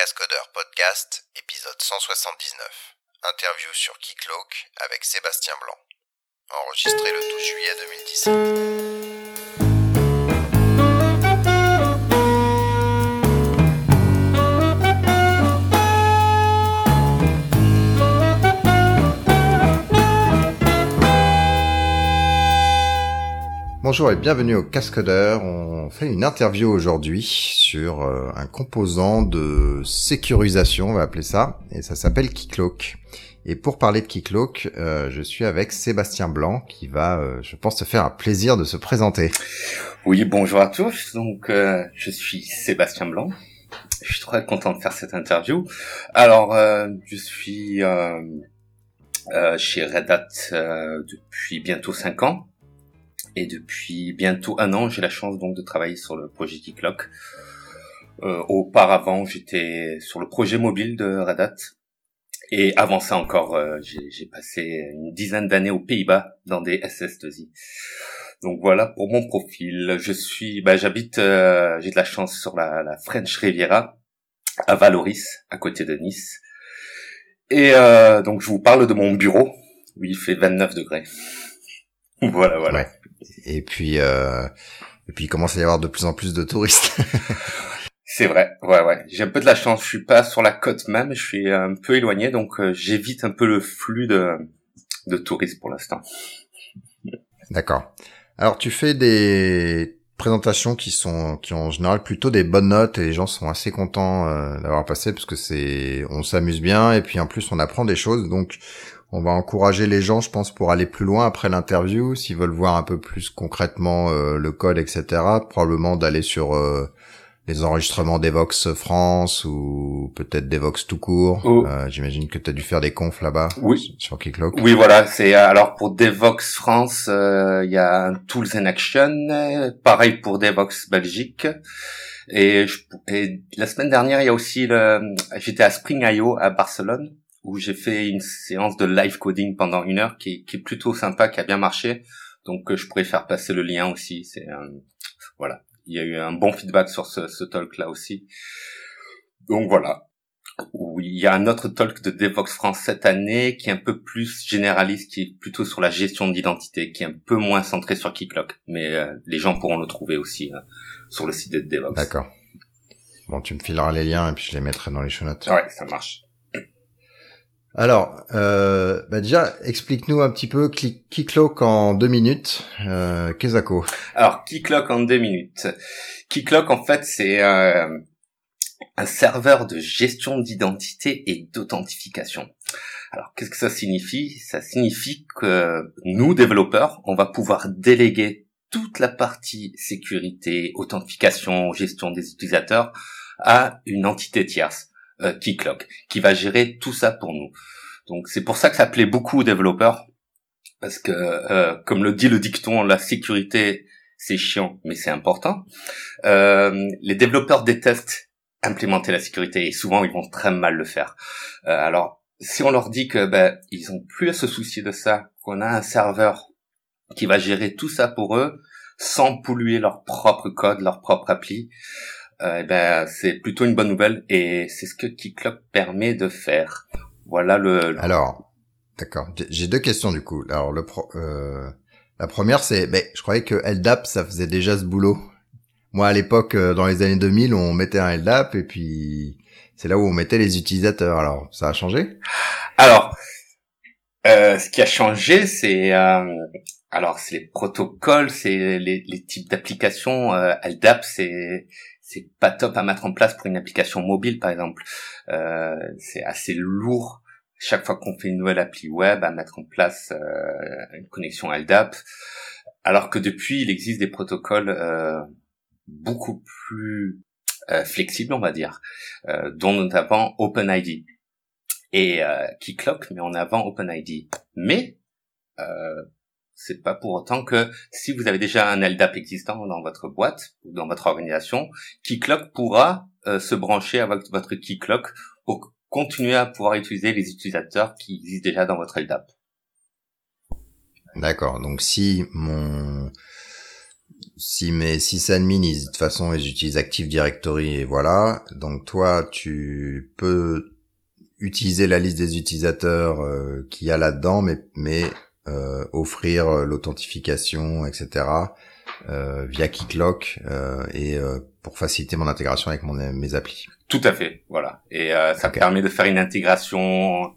Cascodeur Podcast, épisode 179. Interview sur Keycloak avec Sébastien Blanc. Enregistré le 12 juillet 2017. Bonjour et bienvenue au Cascodeur. On fait une interview aujourd'hui sur euh, un composant de sécurisation, on va appeler ça, et ça s'appelle Keycloak. Et pour parler de Keycloak, euh, je suis avec Sébastien Blanc qui va, euh, je pense, te faire un plaisir de se présenter. Oui, bonjour à tous. Donc, je suis Sébastien Blanc. Je suis très content de faire cette interview. Alors, je suis chez Red Hat depuis bientôt cinq ans. Et depuis bientôt un an, j'ai la chance donc de travailler sur le projet Keycloak. Euh, auparavant, j'étais sur le projet mobile de Red Hat. Et avant ça encore, euh, j'ai passé une dizaine d'années aux Pays-Bas dans des SS2I. Donc voilà pour mon profil. Je suis, bah, j'habite, euh, j'ai de la chance sur la, la French Riviera à Valoris, à côté de Nice. Et euh, donc je vous parle de mon bureau où il fait 29 degrés. voilà, voilà. Ouais. Et puis, euh, et puis il commence à y avoir de plus en plus de touristes. C'est vrai, ouais, ouais. J'ai un peu de la chance. Je suis pas sur la côte même, je suis un peu éloigné, donc euh, j'évite un peu le flux de, de touristes pour l'instant. D'accord. Alors tu fais des présentations qui sont qui ont en général plutôt des bonnes notes et les gens sont assez contents euh, d'avoir passé parce que c'est on s'amuse bien et puis en plus on apprend des choses donc on va encourager les gens je pense pour aller plus loin après l'interview s'ils veulent voir un peu plus concrètement euh, le code etc probablement d'aller sur euh, les enregistrements d'Evox France ou peut-être d'Evox tout court Oh. Euh, j'imagine que tu as dû faire des confs là-bas Oui. sur Keycloak Oui, voilà. C'est euh, alors pour Devox France, euh, il y a un Tools in Action. Pareil pour Devox Belgique. Et, je- et la semaine dernière, il y a aussi le. J'étais à Spring IO à Barcelone où j'ai fait une séance de live coding pendant une heure qui, est- qui est plutôt sympa, qui a bien marché. Donc euh, je pourrais faire passer le lien aussi. C'est euh, voilà. Il y a eu un bon feedback sur ce, ce talk là aussi. Donc voilà. Il y a un autre talk de Devox France cette année qui est un peu plus généraliste, qui est plutôt sur la gestion d'identité, qui est un peu moins centré sur Keycloak. Mais euh, les gens pourront le trouver aussi euh, sur le site de Devox. D'accord. Bon, tu me fileras les liens et puis je les mettrai dans les show notes. Ouais, ça marche. Alors, euh, bah déjà, explique-nous un petit peu Key- Keycloak en deux minutes. Euh, Kezako. Alors, Keycloak en deux minutes. Keycloak, en fait, c'est euh, un serveur de gestion d'identité et d'authentification. Alors, qu'est-ce que ça signifie? Ça signifie que nous, développeurs, on va pouvoir déléguer toute la partie sécurité, authentification, gestion des utilisateurs à une entité tierce, euh, Keycloak, qui va gérer tout ça pour nous. Donc, c'est pour ça que ça plaît beaucoup aux développeurs, parce que, euh, comme le dit le dicton, la sécurité c'est chiant, mais c'est important. Euh, les développeurs détestent implémenter la sécurité et souvent ils vont très mal le faire. Euh, alors, si on leur dit que ben ils ont plus à se soucier de ça, qu'on a un serveur qui va gérer tout ça pour eux, sans polluer leur propre code, leur propre appli, eh ben c'est plutôt une bonne nouvelle et c'est ce que Keycloak permet de faire. Voilà le. le- Alors, d'accord. J'ai- J'ai deux questions du coup. Alors, le pro- euh, la première, c'est, ben, je croyais que LDAP, ça faisait déjà ce boulot. Moi, à l'époque, euh, dans les années 2000, on mettait un LDAP et puis c'est là où on mettait les utilisateurs. Alors, ça a changé? Alors, euh, ce qui a changé, c'est euh, alors c'est les protocoles, c'est les, les types d'applications. Euh, LDAP, c'est c'est pas top à mettre en place pour une application mobile, par exemple. Euh, c'est assez lourd chaque fois qu'on fait une nouvelle appli web à mettre en place euh, une connexion LDAP. Alors que depuis, il existe des protocoles euh, beaucoup plus flexibles, on va dire, dont notamment OpenID et euh, Keycloak met en avant OpenID. Mais c'est pas pour autant que si vous avez déjà un LDAP existant dans votre boîte ou dans votre organisation, Keycloak pourra euh, se brancher avec votre Keycloak pour continuer à pouvoir utiliser les utilisateurs qui existent déjà dans votre LDAP. D'accord. Donc, si mon si mes sysadmins, ils, de toute façon, ils utilisent Active Directory et voilà. Donc toi, tu peux utiliser la liste des utilisateurs euh, qu'il y a là-dedans, mais, mais euh, offrir euh, l'authentification, etc. Euh, via Keycloak euh, et pour faciliter mon intégration avec mon, mes applis. Tout à fait, voilà. Et ça permet de faire une intégration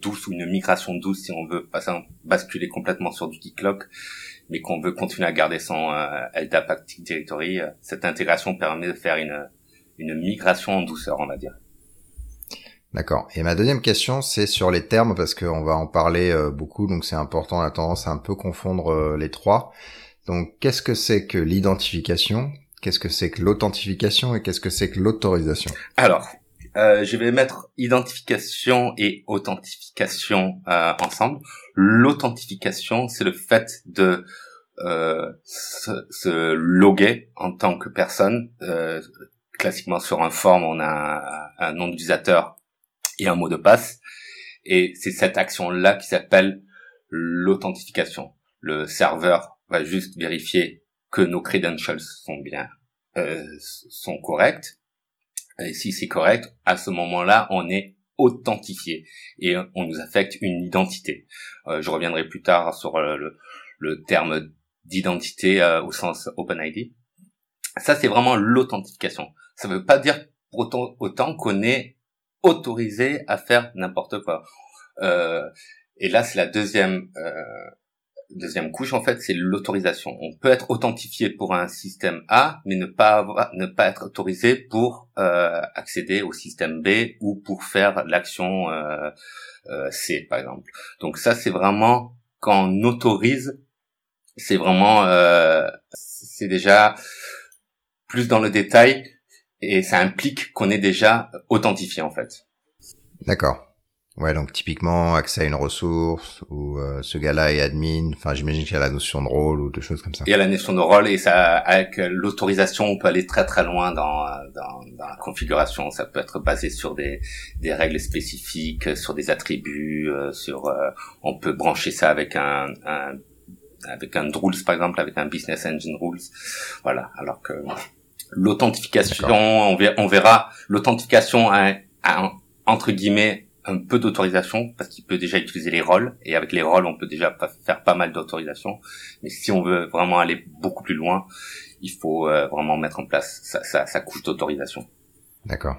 douce ou une migration douce si on veut passer, basculer complètement sur du Keycloak mais qu'on veut continuer à garder son LDAP Active Directory. Cette intégration permet de faire une, une migration en douceur, on va dire. D'accord. Et ma deuxième question, c'est sur les termes, parce qu'on va en parler euh, beaucoup, donc c'est important, on a tendance à un peu confondre euh, les trois. Donc, qu'est-ce que c'est que l'identification? Qu'est-ce que c'est que l'authentification? Et qu'est-ce que c'est que l'autorisation? Alors, euh, je vais mettre identification et authentification ensemble. L'authentification, c'est le fait de se, se, loguer en tant que personne. classiquement, sur un form, on a un nom d'utilisateur et un mot de passe. Et c'est cette action-là qui s'appelle l'authentification. Le serveur va juste vérifier que nos credentials sont bien, euh, sont corrects. Et si c'est correct, à ce moment-là, on est authentifié et on nous affecte une identité. Euh, je reviendrai plus tard sur le, le, terme d'identité euh, au sens OpenID. Ça, c'est vraiment l'authentification. Ça ne veut pas dire autant, autant qu'on est autorisé à faire n'importe quoi. Euh, et là, c'est la deuxième euh, deuxième couche en fait, c'est l'autorisation. On peut être authentifié pour un système A, mais ne pas avoir, ne pas être autorisé pour euh, accéder au système B ou pour faire l'action euh, euh, C, par exemple. Donc ça, c'est vraiment quand on autorise, c'est vraiment, euh, c'est déjà plus dans le détail et ça implique qu'on est déjà authentifié en fait. D'accord. Ouais, donc typiquement accès à une ressource ou euh, ce gars-là est admin. Enfin, j'imagine qu'il y a la notion de rôle ou de choses comme ça. Il y a la notion de rôle et ça, avec l'autorisation, on peut aller très très loin dans, dans, dans la configuration. Ça peut être basé sur des, des règles spécifiques, sur des attributs, euh, sur. Euh, on peut brancher ça avec un, un avec un rules par exemple, avec un business engine rules. Voilà. Alors que L'authentification, on, verra, l'authentification a, entre guillemets un peu d'autorisation parce qu'il peut déjà utiliser les rôles et avec les rôles on peut déjà faire pas mal d'autorisation. Mais si on veut vraiment aller beaucoup plus loin, il faut euh, vraiment mettre en place sa, sa, couche d'autorisation. D'accord.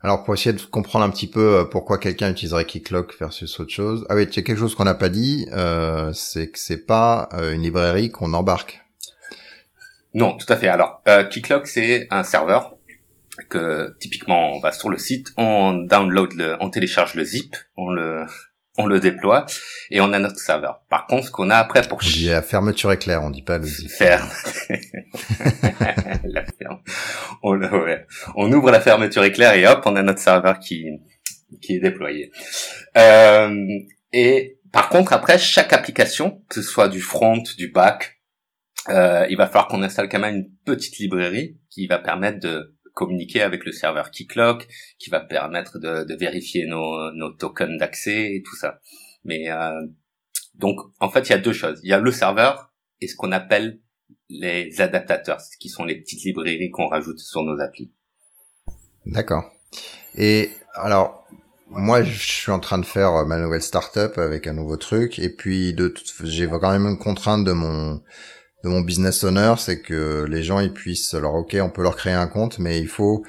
Alors pour essayer de comprendre un petit peu euh, pourquoi quelqu'un utiliserait Keycloak versus autre chose. Ah oui, il y a quelque chose qu'on n'a pas dit, euh, c'est que c'est pas une librairie qu'on embarque. Non, tout à fait. Alors, euh, Keycloak, c'est un serveur que typiquement on va sur le site, on download le, on télécharge le zip, on le, on le déploie et on a notre serveur. Par contre, ce qu'on a après pour on dit la fermeture éclair, on dit pas le zip. Ferme. la ferme. On, ouais. on ouvre la fermeture éclair et hop, on a notre serveur qui qui est déployé. Euh, et par contre, après chaque application, que ce soit du front, du back, euh, il va falloir qu'on installe quand même une petite librairie qui va permettre de communiquer avec le serveur Keycloak, qui va permettre de, de vérifier nos, nos tokens d'accès et tout ça. Mais euh, donc, en fait, il y a deux choses. Il y a le serveur et ce qu'on appelle les adaptateurs, qui sont les petites librairies qu'on rajoute sur nos applis. D'accord. Et alors, moi, je suis en train de faire ma nouvelle startup avec un nouveau truc, et puis de, j'ai quand même une contrainte de mon de mon business owner, c'est que les gens ils puissent, alors ok, on peut leur créer un compte, mais il faut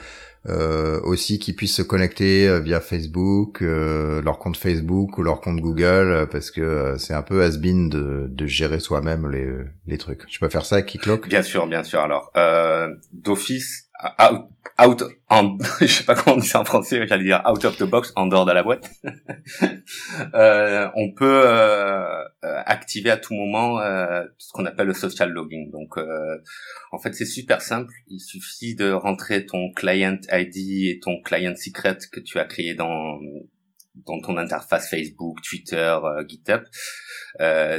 euh, aussi qu'ils puissent se connecter euh, via Facebook, euh, leur compte Facebook ou leur compte Google, parce que c'est un peu has-been de, de gérer soi-même les, les trucs. Tu peux faire ça Keycloak Bien sûr, bien sûr. Alors, d'office, out, out en, je sais pas comment on dit ça en français, j'allais dire out of the box, en dehors de la boîte. euh, on peut euh, activer à tout moment euh, ce qu'on appelle le social logging. Donc, euh, en fait, c'est super simple. Il suffit de rentrer ton client ID et ton client secret que tu as créé dans dans ton interface Facebook, Twitter, euh, GitHub.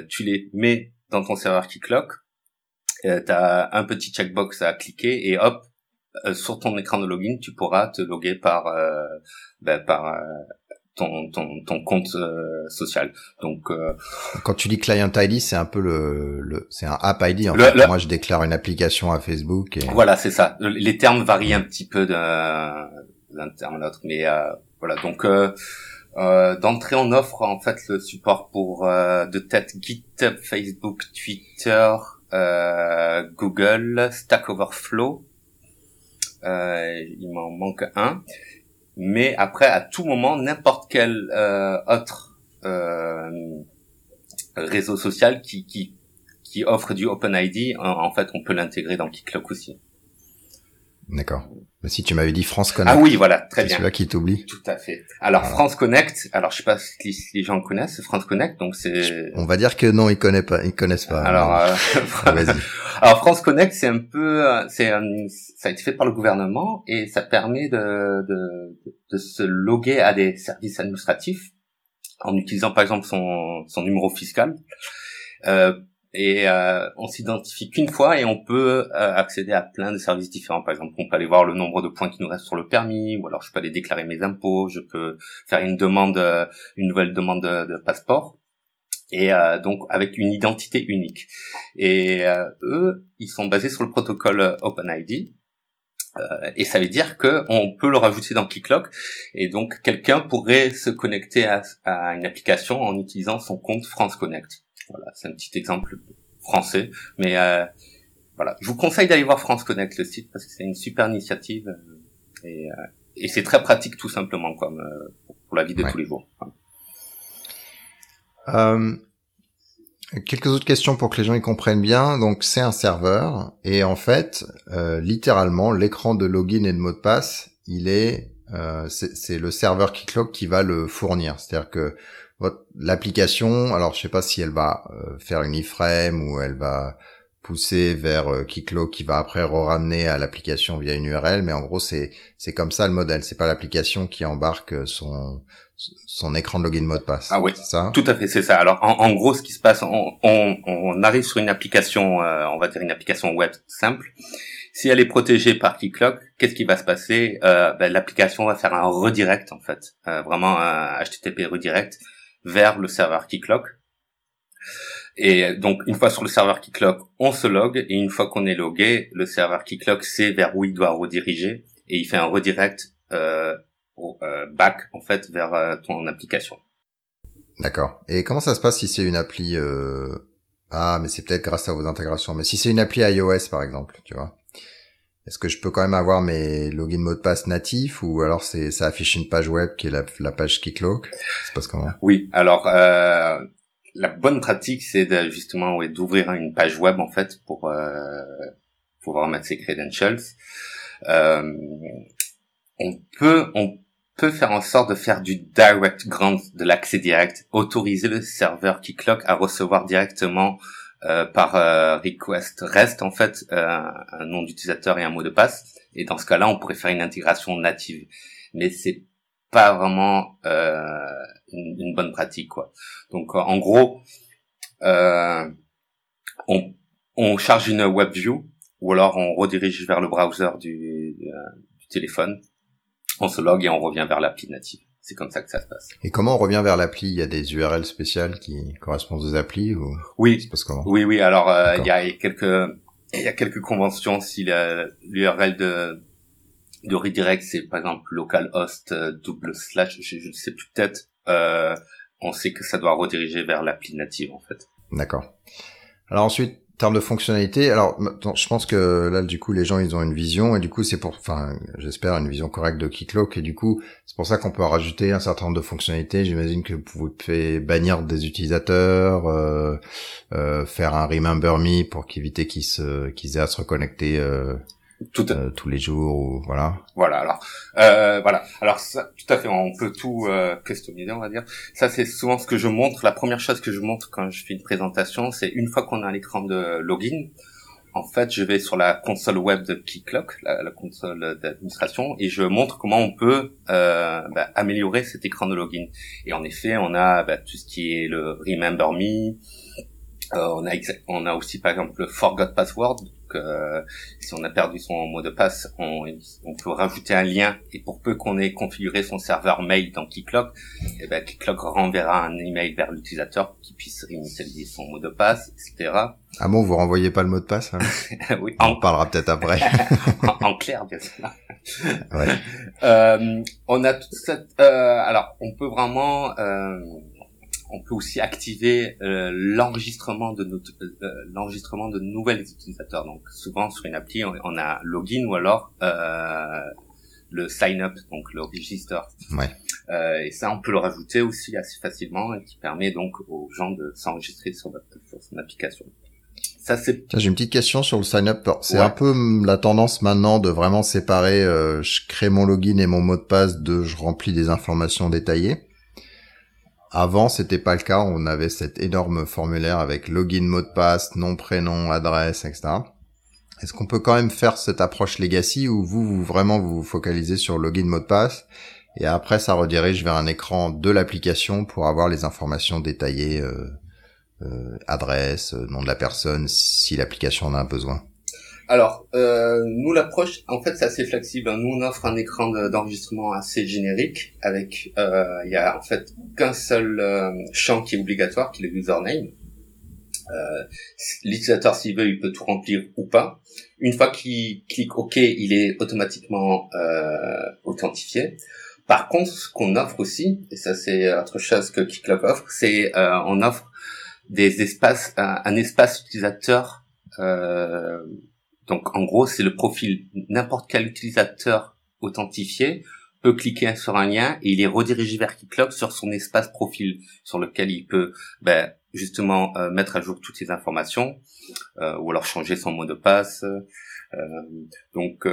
tu les mets dans ton serveur Keycloak. Euh, tu as un petit checkbox à cliquer et hop, euh, sur ton écran de login, tu pourras te loguer par euh, ben, par euh, ton, ton, ton compte euh, social. Donc euh, quand tu dis client ID, c'est un peu le, le c'est un app ID. En fait. Moi, je déclare une application à Facebook. Et... Voilà, c'est ça. Les termes varient un petit peu d'un terme à l'autre, mais euh, voilà. Donc d'entrée, on offre en fait le support pour de tête GitHub, Facebook, Twitter, Google, Stack Overflow. Il m'en manque un mais après à tout moment n'importe quel euh, autre euh, réseau social qui, qui qui offre du OpenID, en, en fait, on peut l'intégrer dans KeyCloak aussi. D'accord. Mais si tu m'avais dit France Connect. Ah oui, voilà, très bien. Celui-là qui t'oublie. Tout à fait. Alors France Connect, alors je sais pas si les gens connaissent France Connect, donc c'est. On va dire que non, ils connaissent pas, ils connaissent pas. Alors, euh... Ah, vas-y. alors France Connect, c'est un peu, c'est, ça a été fait par le gouvernement et ça permet de, de, de se loguer à des services administratifs en utilisant par exemple son, son numéro fiscal. Euh, et euh, on s'identifie qu'une fois et on peut euh, accéder à plein de services différents. Par exemple, on peut aller voir le nombre de points qui nous restent sur le permis, ou alors je peux aller déclarer mes impôts, je peux faire une demande, euh, une nouvelle demande de, passeport, et donc avec une identité unique. Et eux, ils sont basés sur le protocole OpenID. et ça veut dire que on peut le rajouter dans Keycloak et donc quelqu'un pourrait se connecter à, à une application en utilisant son compte France Connect. Voilà, c'est un petit exemple français, mais euh, voilà, je vous conseille d'aller voir France Connect le site parce que c'est une super initiative euh, et, euh, et c'est très pratique tout simplement comme pour la vie de tous les jours. quelques autres questions pour que les gens y comprennent bien. Donc c'est un serveur et en fait, littéralement, l'écran de login et de mot de passe, il est c'est le serveur Keycloak qui va le fournir. C'est-à-dire que l'application, alors je sais pas si elle va euh, faire une iframe ou elle va pousser vers euh, Kiklo qui va après ramener à l'application via une URL, mais en gros c'est c'est comme ça le modèle. C'est pas l'application qui embarque son son écran de login mot de passe. Ah oui, ça? Tout à fait, c'est ça. Alors en, gros, ce qui se passe, on, on, on arrive sur une application, euh, on va dire une application web simple. Si elle est protégée par Keycloak, qu'est-ce qui va se passer? Euh, ben, L'application va faire un redirect en fait, euh, vraiment un HTTP redirect vers le serveur Keycloak. Et donc, une fois sur le serveur Keycloak, on se log, et une fois qu'on est logué, le serveur Keycloak sait vers où il doit rediriger, et il fait un redirect euh, euh back, en fait, vers euh, ton application. D'accord. Et comment ça se passe si c'est une appli... Euh... Ah, mais c'est peut-être grâce à vos intégrations. Mais si c'est une appli iOS, par exemple, tu vois est-ce que je peux quand même avoir mes login mots de passe natifs ou alors c'est ça affiche une page web qui est la, la page Keycloak C'est passe comment? Oui, alors euh, la bonne pratique c'est justement ouais, d'ouvrir une page web en fait pour euh, pouvoir mettre ses credentials. Euh, on peut on peut faire en sorte de faire du direct grant, de l'accès direct, autoriser le serveur Keycloak à recevoir directement euh, par euh, request reste en fait euh, un nom d'utilisateur et un mot de passe. Et dans ce cas-là, on pourrait faire une intégration native. Mais c'est pas vraiment une, une, bonne pratique quoi. Donc en gros, on, on charge une web view ou alors on redirige vers le browser du, du téléphone, on se log et on revient vers l'appli native. C'est comme ça que ça se passe. Et comment on revient vers l'appli? Il y a des URL spéciales qui correspondent aux applis ou Oui. comment? Oui, oui. Alors euh, il y a quelques il y a quelques conventions. Si l'URL de de redirect c'est par exemple localhost euh, double slash, je, ne sais plus peut-être. Euh, on sait que ça doit rediriger vers l'appli native en fait. D'accord. Alors ensuite, termes de fonctionnalité, alors je pense que là du coup les gens ils ont une vision et du coup c'est pour, enfin j'espère une vision correcte de Keycloak et du coup c'est pour ça qu'on peut rajouter un certain nombre de fonctionnalités. J'imagine que vous pouvez bannir des utilisateurs, euh, euh, faire un remember me pour qu'éviter qu'ils se aient à se reconnecter. Euh, tout euh, tous les jours ou voilà. Voilà alors euh, voilà. Alors ça, tout à fait on peut tout euh, customiser on va dire. Ça c'est souvent ce que je montre. La première chose que je montre quand je fais une présentation c'est une fois qu'on a l'écran de login en fait je vais sur la console web de Keycloak la, la console d'administration et je montre comment on peut euh, bah, améliorer cet écran de login. Et en effet on a bah, tout ce qui est le remember me. Euh, on a on a aussi par exemple le forgot password euh, si on a perdu son mot de passe, on, on, peut rajouter un lien et pour peu qu'on ait configuré son serveur mail dans Keycloak, eh ben Keycloak renverra un email vers l'utilisateur qui puisse initialiser son mot de passe, etc. Ah bon, vous renvoyez pas le mot de passe hein Oui. On en parlera peut-être après. en, clair, bien sûr. ouais. euh, on a toute cette. Euh, alors, on peut vraiment euh, on peut aussi activer euh, l'enregistrement de notre euh, l'enregistrement de nouvelles utilisateurs. Donc souvent sur une appli, on, a login ou alors euh, le sign up, donc le register. Ouais. et ça, on peut le rajouter aussi assez facilement et qui permet donc aux gens de s'enregistrer sur, sur son application. Ça c'est. J'ai une petite question sur le sign up. C'est un peu la tendance maintenant de vraiment séparer. je crée mon login et mon mot de passe de je remplis des informations détaillées. Avant, c'était pas le cas. On avait cet énorme formulaire avec login, mot de passe, nom, prénom, adresse, etc. Est-ce qu'on peut quand même faire cette approche legacy où vous, vraiment vous, vous focalisez sur login, mot de passe et après ça redirige vers un écran de l'application pour avoir les informations détaillées, euh, euh, adresse, nom de la personne, si l'application en a besoin? Alors, euh, nous l'approche, en fait, c'est assez flexible. Nous, on offre un écran d'enregistrement assez générique, avec, euh, il y a en fait qu'un seul euh, champ qui est obligatoire, qui est le username. Euh, L'utilisateur, s'il veut, il peut tout remplir ou pas. Une fois qu'il clique OK, il est automatiquement euh, authentifié. Par contre, ce qu'on offre aussi, et ça c'est autre chose que Kicklock offre, c'est euh, on offre des espaces, un, un espace utilisateur euh, donc en gros, c'est le profil n'importe quel utilisateur authentifié peut cliquer sur un lien et il est redirigé vers Keycloak sur son espace profil sur lequel il peut ben, justement euh, mettre à jour toutes ses informations euh, ou alors changer son mot de passe. Euh, donc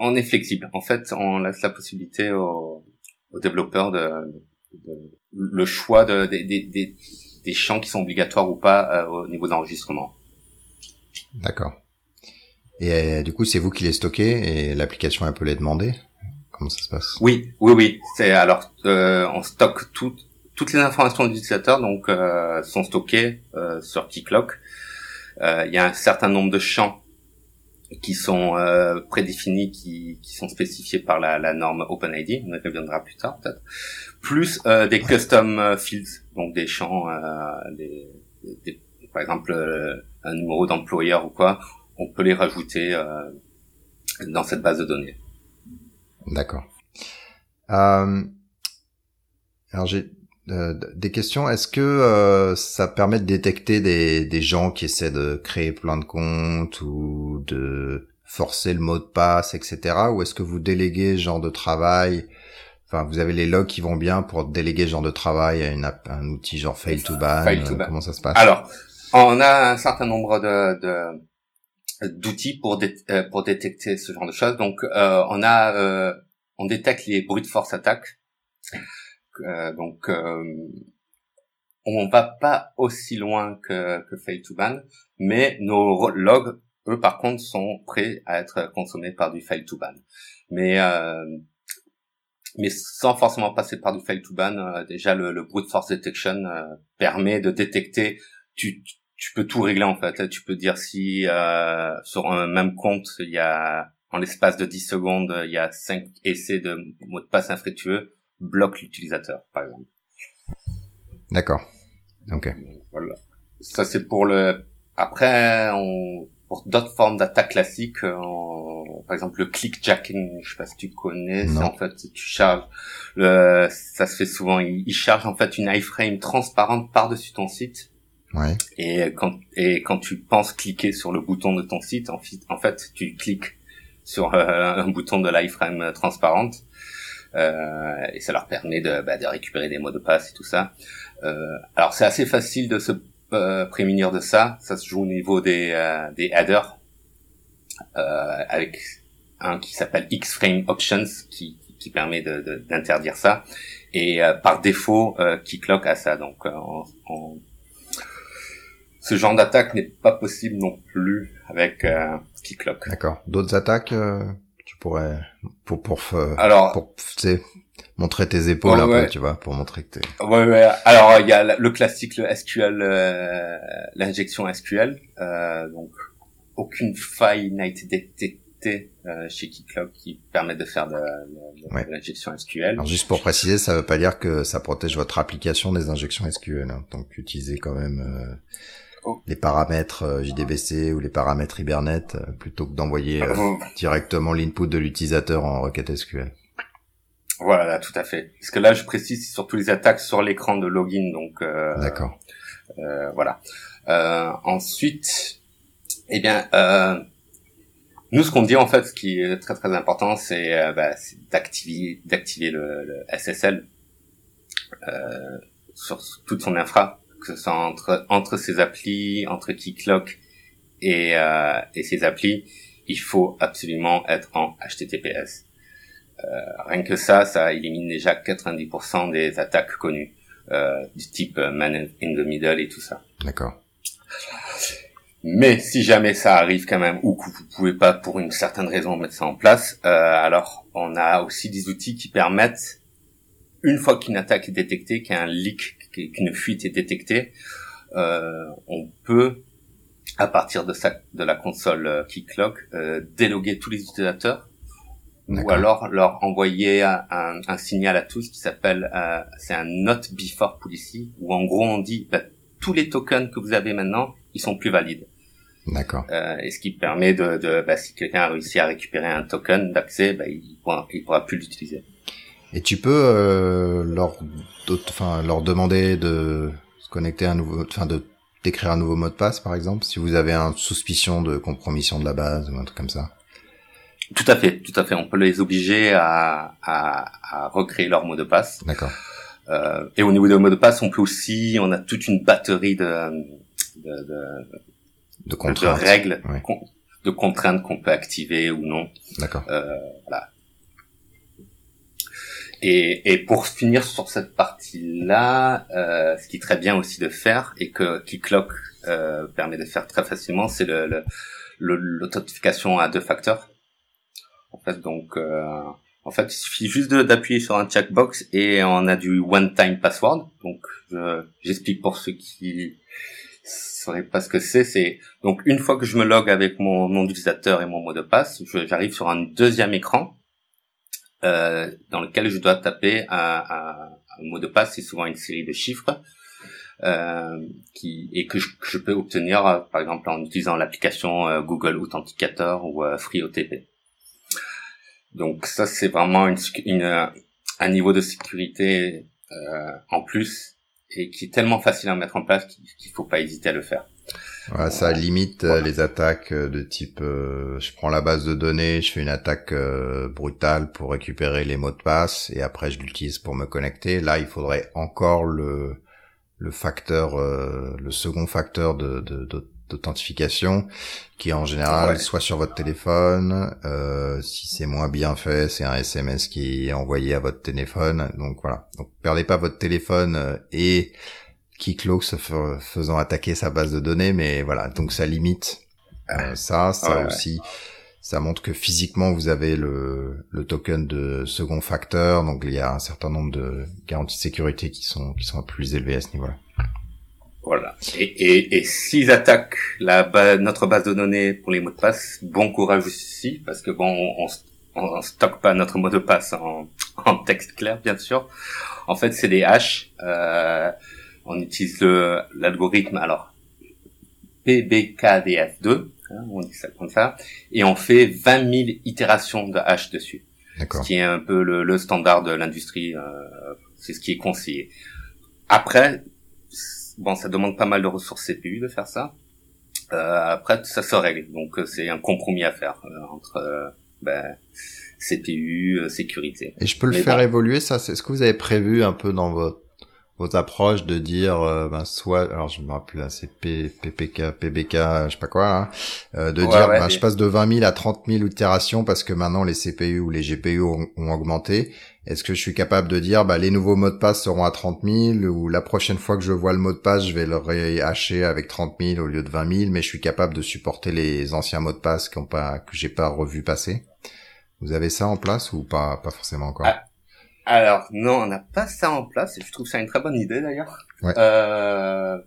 on est flexible. En fait, on laisse la possibilité aux, développeurs de, le choix de, des champs qui sont obligatoires ou pas au niveau d'enregistrement. D'accord. Et euh, du coup, c'est vous qui les stockez et l'application elle peut les demander? Comment ça se passe? Oui, oui, oui. C'est alors euh, on stocke toutes toutes les informations de l'utilisateur donc euh, sont stockées euh, sur Keycloak. Il y a un certain nombre de champs qui sont prédéfinis, qui, qui sont spécifiés par la, la norme OpenID. On y reviendra plus tard peut-être. Plus des custom fields, donc des champs, des, des, par exemple un numéro d'employeur ou quoi, on peut les rajouter euh, dans cette base de données. D'accord. Euh, alors j'ai euh, des questions. Est-ce que euh, ça permet de détecter des, des gens qui essaient de créer plein de comptes ou de forcer le mot de passe, etc. Ou est-ce que vous déléguez ce genre de travail? Enfin, vous avez les logs qui vont bien pour déléguer ce genre de travail à une un outil genre fail to ban. Fail to ban. Comment ça se passe? Alors, on a un certain nombre de, d'outils pour euh, pour détecter ce genre de choses. Donc euh, on a euh, on détecte les brute force attaques. donc on va pas aussi loin que que fail to ban, mais nos logs eux par contre sont prêts à être consommés par du fail to ban. Mais mais sans forcément passer par du fail to ban, déjà le, le brute force detection permet de détecter tu, tu peux tout régler en fait. Tu peux dire si euh, sur un même compte, il y a en l'espace de 10 secondes, il y a 5 essais de mots de passe infructueux, bloque l'utilisateur, par exemple. D'accord. Ok. Voilà. Ça c'est pour le. Après, on... pour d'autres formes d'attaque classiques, par exemple le clickjacking, je sais pas si tu connais, c'est en fait tu charges. Le... Ça se fait souvent. Il, charge en fait une iframe transparente par dessus ton site Et quand et quand tu penses cliquer sur le bouton de ton site, en, fait, tu cliques sur euh, un bouton de l'iframe transparente euh, et ça leur permet de, bah, de récupérer des mots de passe et tout ça. Euh, alors c'est assez facile de se euh, prémunir de ça. Ça se joue au niveau des euh, des headers avec un qui s'appelle X-Frame Options qui qui permet d'interdire de, ça et par défaut qui cloque à ça. Donc on, on ce genre d'attaque n'est pas possible non plus avec euh, Keycloak. D'accord. D'autres attaques euh, tu pourrais pour pour alors pour montrer tes épaules un peu, tu vois, pour montrer que t'es. Ouais, ouais. Alors il y a le classique, le SQL, euh, l'injection SQL. Euh, donc aucune faille n'a été détectée euh, chez Keycloak qui permet de faire de, l'injection SQL. Alors juste pour préciser, ça veut pas dire que ça protège votre application des injections SQL. Hein. Donc utilisez quand même euh. Les paramètres euh, JDBC ou les paramètres Hibernate plutôt que d'envoyer directement l'input de l'utilisateur en requête SQL. Voilà, tout à fait. Parce que là, je précise surtout les attaques sur l'écran de login, donc. Euh, D'accord. Euh, voilà. Euh, ensuite, eh bien, euh, nous, ce qu'on dit en fait, ce qui est très très important, c'est euh, bah, d'activer d'activer le, le, SSL euh, sur toute son infra, que ce soit entre entre ses applis, entre Keycloak et et ses applis, il faut absolument être en HTTPS. Euh, rien que ça, ça élimine déjà 90% des attaques connues euh, du type euh, man in the middle et tout ça. D'accord. Mais si jamais ça arrive quand même, ou que vous pouvez pas pour une certaine raison mettre ça en place, euh, alors on a aussi des outils qui permettent, une fois qu'une attaque est détectée, qu'un leak, qu'une fuite est détectée, euh, on peut, à partir de, ça, de la console Keycloak, euh, déloguer tous les utilisateurs ou alors leur envoyer un, un, signal à tous qui s'appelle euh, c'est un not before policy où en gros on dit bah, tous les tokens que vous avez maintenant ils sont plus valides. D'accord. Euh, et ce qui permet de, de bah, si quelqu'un a réussi à récupérer un token d'accès, bah, il pourra, il pourra plus l'utiliser. Et tu peux euh, leur, enfin leur demander de se connecter à un nouveau, enfin de d'écrire un nouveau mot de passe par exemple si vous avez un suspicion de compromission de la base ou un truc comme ça. Tout à fait, tout à fait. On peut les obliger à, à, à recréer leur mot de passe. D'accord. Euh, et au niveau des mots de passe, on peut aussi, on a toute une batterie de de, de, de, contraintes. de règles, de contraintes qu'on peut activer ou non. D'accord. Euh, voilà. Et, et pour finir sur cette partie-là, euh, ce qui est très bien aussi de faire et que Keycloak euh, permet de faire très facilement, c'est le l'authentification à deux facteurs. En fait, donc, euh, en fait, il suffit juste d'appuyer sur un checkbox et on a du one-time password. Donc, j'explique pour ceux qui sauraient pas ce que c'est. C'est donc une fois que je me log avec mon nom d'utilisateur et mon mot de passe, j'arrive sur un deuxième écran euh, dans lequel je dois taper un, un, mot de passe. C'est souvent une série de chiffres. Euh, qui et que je, peux obtenir euh, par exemple en utilisant l'application euh, Google Authenticator ou FreeOTP. Donc ça, c'est vraiment une, une, un niveau de sécurité euh, en plus et qui est tellement facile à mettre en place qu'il faut pas hésiter à le faire. Ouais, ça limite euh, les attaques euh, de type euh, je prends la base de données, je fais une attaque brutale pour récupérer les mots de passe et après je l'utilise pour me connecter. Là, il faudrait encore le le facteur le second facteur de, de, de d'authentification qui est en général soit sur votre téléphone, euh, si c'est moins bien fait, c'est un SMS qui est envoyé à votre téléphone. Donc voilà. Donc perdez pas votre téléphone euh, et Keycloak se faisant attaquer sa base de données, mais voilà. Donc ça limite euh, ça, ça aussi. Ça montre que physiquement vous avez le, le token de second facteur, donc il y a un certain nombre de garanties de sécurité qui sont qui sont plus élevées à ce niveau-là. Voilà. Et, et, et s'ils attaquent la notre base de données pour les mots de passe, bon courage aussi, parce que bon, on, on, stocke pas notre mot de passe en, en texte clair, bien sûr. En fait, c'est des hashes. Euh, on utilise l'algorithme, alors PBKDF2, hein, on dit ça comme ça, et on fait 20 000 itérations de hash dessus. Ce qui est un peu le, le standard de l'industrie, euh, c'est ce qui est conseillé. Après, bon, ça demande pas mal de ressources CPU de faire ça. Euh, après, ça se règle. Donc, euh, c'est un compromis à faire euh, entre euh, ben, CPU, sécurité. Et je peux le faire évoluer, ça C'est ce que vous avez prévu un peu dans votre vos approches de dire ben soit alors je me rappelle c'est PPK PBK je sais pas quoi hein, de dire ben, je passe de 20 000 à 30 000 itérations parce que maintenant les CPU ou les GPU ont, ont augmenté. Est-ce que je suis capable de dire, bah, les nouveaux mots de passe seront à 30 000 ou la prochaine fois que je vois le mot de passe, je vais le réhacher avec 30 000 au lieu de 20 000, mais je suis capable de supporter les anciens mots de passe qu'on pas, que j'ai pas revu passer? Vous avez ça en place ou pas pas forcément encore? Ah, Alors non, on n'a pas ça en place. Et je trouve ça une très bonne idée d'ailleurs. Ouais. Euh,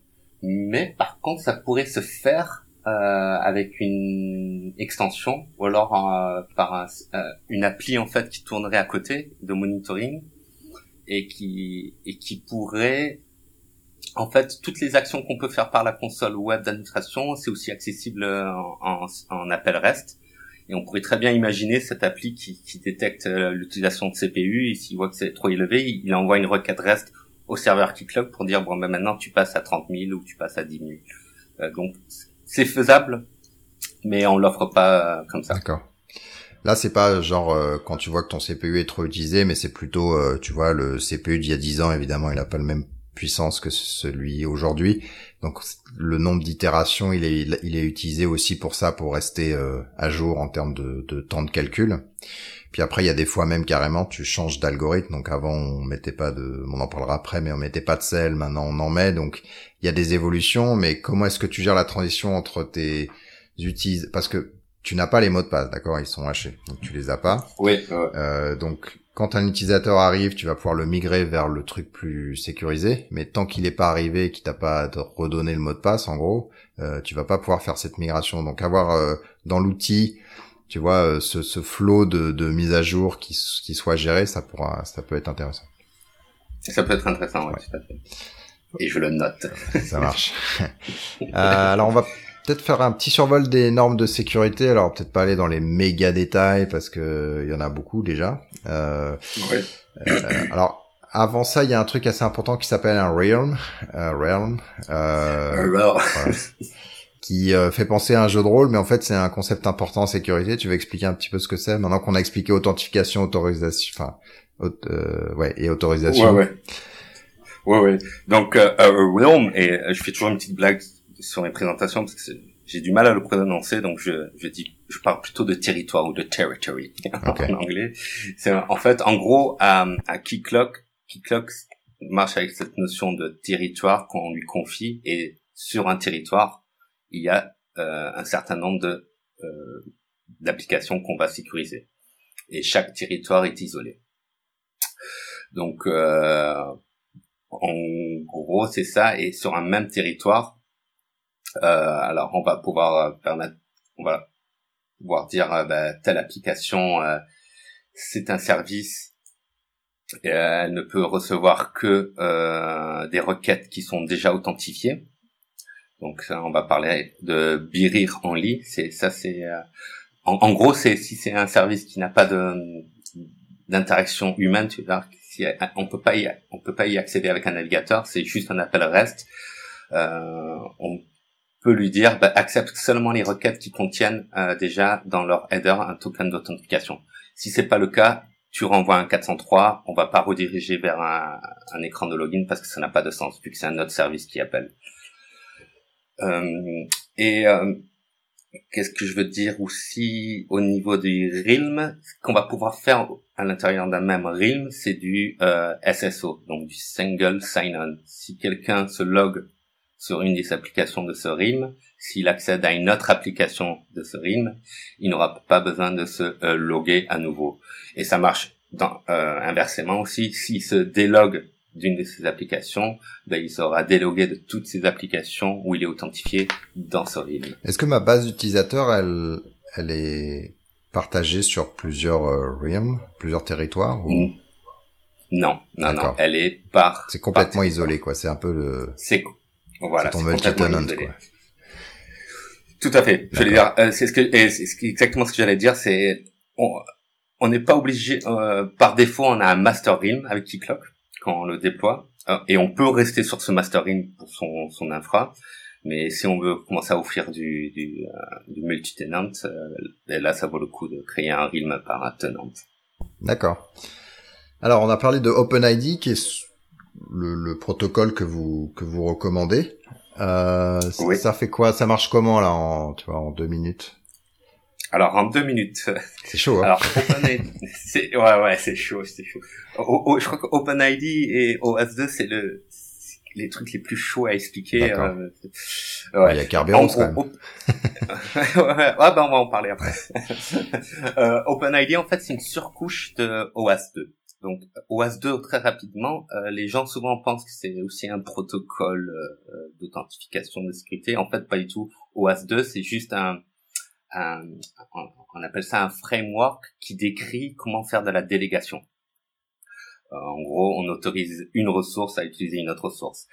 mais par contre, ça pourrait se faire euh, avec une extension ou alors euh, par un, euh, une appli en fait qui tournerait à côté de monitoring et qui et qui pourrait en fait toutes les actions qu'on peut faire par la console web d'administration c'est aussi accessible en, en, en, appel REST et on pourrait très bien imaginer cette appli qui, qui détecte euh, l'utilisation de CPU et s'il voit que c'est trop élevé il, envoie une requête REST au serveur Keycloak pour dire bon ben maintenant tu passes à 30 000 ou tu passes à 10 000 euh, donc c'est faisable, mais on l'offre pas euh, comme ça. D'accord. Là, c'est pas genre euh, quand tu vois que ton CPU est trop utilisé, mais c'est plutôt, euh, tu vois, le CPU d'il y a 10 ans, évidemment, il a pas le même puissance que celui aujourd'hui. Donc le nombre d'itérations, il est, il est utilisé aussi pour ça, pour rester à jour en termes de, de, temps de calcul. Puis après, il y a des fois même carrément, tu changes d'algorithme. Donc avant, on mettait pas de, on en parlera après, mais on mettait pas de sel. Maintenant, on en met. Donc il y a des évolutions. Mais comment est-ce que tu gères la transition entre tes utilises Parce que tu n'as pas les mots de passe, d'accord? Ils sont hachés, donc tu les as pas. Oui. Euh, donc quand un utilisateur arrive, tu vas pouvoir le migrer vers le truc plus sécurisé. Mais tant qu'il n'est pas arrivé, qu'il t'a pas redonné le mot de passe, en gros, euh, tu vas pas pouvoir faire cette migration. Donc avoir euh, dans l'outil tu vois, euh, ce, ce flot de, de mise à jour qui, qui soit géré, ça pourra, ça peut être intéressant. Ça peut être intéressant, ouais, tout à fait. Et je le note. ça marche. euh, alors on va peut-être faire un petit survol des normes de sécurité. Alors peut-être pas aller dans les méga détails parce que il y en a beaucoup déjà. Euh, ouais. euh, alors avant ça, il y a un truc assez important qui s'appelle un realm. Euh, realm. Euh, voilà qui euh, fait penser à un jeu de rôle, mais en fait c'est un concept important en sécurité. Tu veux expliquer un petit peu ce que c'est maintenant qu'on a expliqué authentification, autorisation, enfin, euh, ouais, et autorisation. Ouais, ouais. Ouais, ouais. Donc, euh, Realm, et euh, je fais toujours une petite blague sur mes présentations parce que j'ai du mal à le prononcer, donc je, je dis, je parle plutôt de territoire ou de territory okay. en anglais. C'est en fait, en gros, à, à Keycloak, Keycloak marche avec cette notion de territoire qu'on lui confie et sur un territoire, il y a euh, un certain nombre de euh, d'applications qu'on va sécuriser. Et chaque territoire est isolé. Donc, euh, en gros, c'est ça. Et sur un même territoire, alors on va pouvoir permettre, on va pouvoir dire euh, bah, telle application, euh, c'est un service. Et, elle ne peut recevoir que des requêtes qui sont déjà authentifiées. Donc ça, on va parler de birir en lit. C'est ça, c'est euh, en, en, gros, c'est si c'est un service qui n'a pas de d'interaction humaine, tu vois, si, on peut pas y, on peut pas y accéder avec un navigateur. C'est juste un appel REST. Euh, on peut lui dire bah, accepte seulement les requêtes qui contiennent euh, déjà dans leur header un token d'authentification. Si c'est pas le cas, tu renvoies un 403, on va pas rediriger vers un, un écran de login parce que ça n'a pas de sens vu que c'est un autre service qui appelle. Euh, et euh, qu'est-ce que je veux dire aussi au niveau du realm? Qu'on va pouvoir faire à l'intérieur d'un même realm c'est du euh, SSO donc du single sign-on si quelqu'un se log sur une des applications de ce realm s'il accède à une autre application de ce realm il n'aura pas besoin de se euh, loguer à nouveau et ça marche dans, euh, inversement aussi s'il se délogue d'une de ces applications, ben, il sera délogué de toutes ces applications où il est authentifié dans Solid. Est-ce que ma base d'utilisateurs, elle, elle est partagée sur plusieurs euh, realms, plusieurs territoires ou... Non, non, non, elle est par. C'est complètement isolé, quoi. C'est un peu le. C'est voilà. ton multi-tenant, quoi. Tout à fait. Je dire, euh, c'est ce que, c'est exactement ce que j'allais dire. C'est, on n'est pas obligé. Euh, par défaut, on a un master realm avec Keycloak quand on le déploie. Euh, et on peut rester sur ce mastering pour son, son infra. Mais si on veut commencer à offrir du, du, euh, du multi-tenant, euh, là, ça vaut le coup de créer un realm par un tenant. D'accord. Alors, on a parlé de OpenID, qui est le, le protocole que vous que vous recommandez. Euh, oui. Ça fait quoi? Ça marche comment là en tu vois en deux minutes? Alors en deux minutes. C'est chaud. Hein Alors OpenID, c'est ouais ouais c'est chaud c'est chaud. O, o, je crois que OpenID et OS2 c'est le les trucs les plus chauds à expliquer. Euh, ouais. Il y a Kerberos quand même. ouais, bah on va en parler après. euh, OpenID en fait c'est une surcouche de OAS 2. Donc OAS 2 très rapidement, euh, les gens souvent pensent que c'est aussi un protocole euh, d'authentification de sécurité. En fait pas du tout. OAS 2 c'est juste un, un, on appelle ça un framework qui décrit comment faire de la délégation. Euh, en gros, on autorise une ressource à utiliser une autre ressource.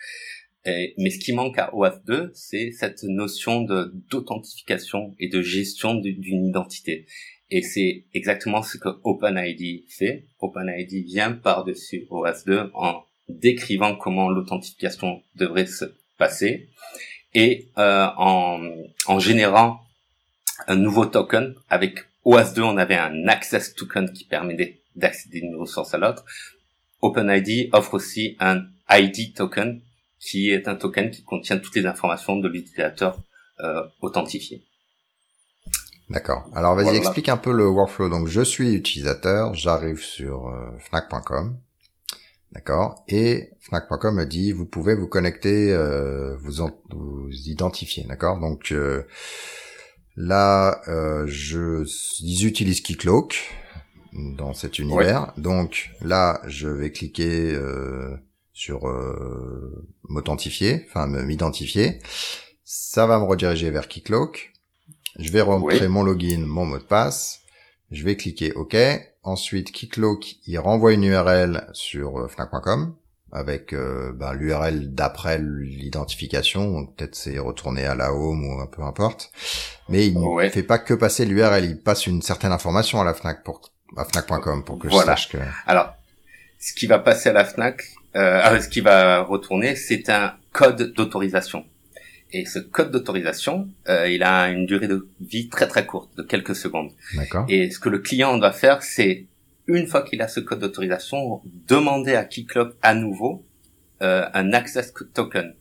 mais ce qui manque à OAuth 2, c'est cette notion d'authentification et de gestion d'une identité. Et c'est exactement ce que OpenID fait. OpenID vient par-dessus OAuth 2 en décrivant comment l'authentification devrait se passer et euh, en, en générant un nouveau token. Avec OAuth 2, on avait un access token qui permettait d'accéder d'une ressource à l'autre. OpenID offre aussi un ID token qui est un token qui contient toutes les informations de l'utilisateur euh, authentifié. D'accord. Alors vas-y, explique un peu le workflow. Donc je suis utilisateur, j'arrive sur euh, fnac.com. D'accord. Et fnac.com me dit vous pouvez vous connecter, euh, vous, vous identifier. D'accord. Donc euh, là, euh, je, ils utilisent Keycloak dans cet univers. Donc là, je vais cliquer euh, sur euh, m'authentifier, enfin m'identifier. Ça va me rediriger vers Keycloak. Je vais rentrer mon login, mon mot de passe. Je vais cliquer OK. Ensuite, Keycloak, il renvoie une URL sur euh, fnac.com avec euh, bah, l'URL d'après l'identification. Peut-être c'est retourné à la home ou peu importe. Mais il ne fait pas que passer l'URL, il passe une certaine information à la Fnac pour à Fnac.com pour que je sache que. Alors, ce qui va passer à la Fnac, euh, ah, ce qui va retourner, c'est un code d'autorisation. Et ce code d'autorisation, euh, il a une durée de vie très très courte, de quelques secondes. D'accord. Et ce que le client doit faire, c'est une fois qu'il a ce code d'autorisation, demander à Keycloak à nouveau euh, un access token.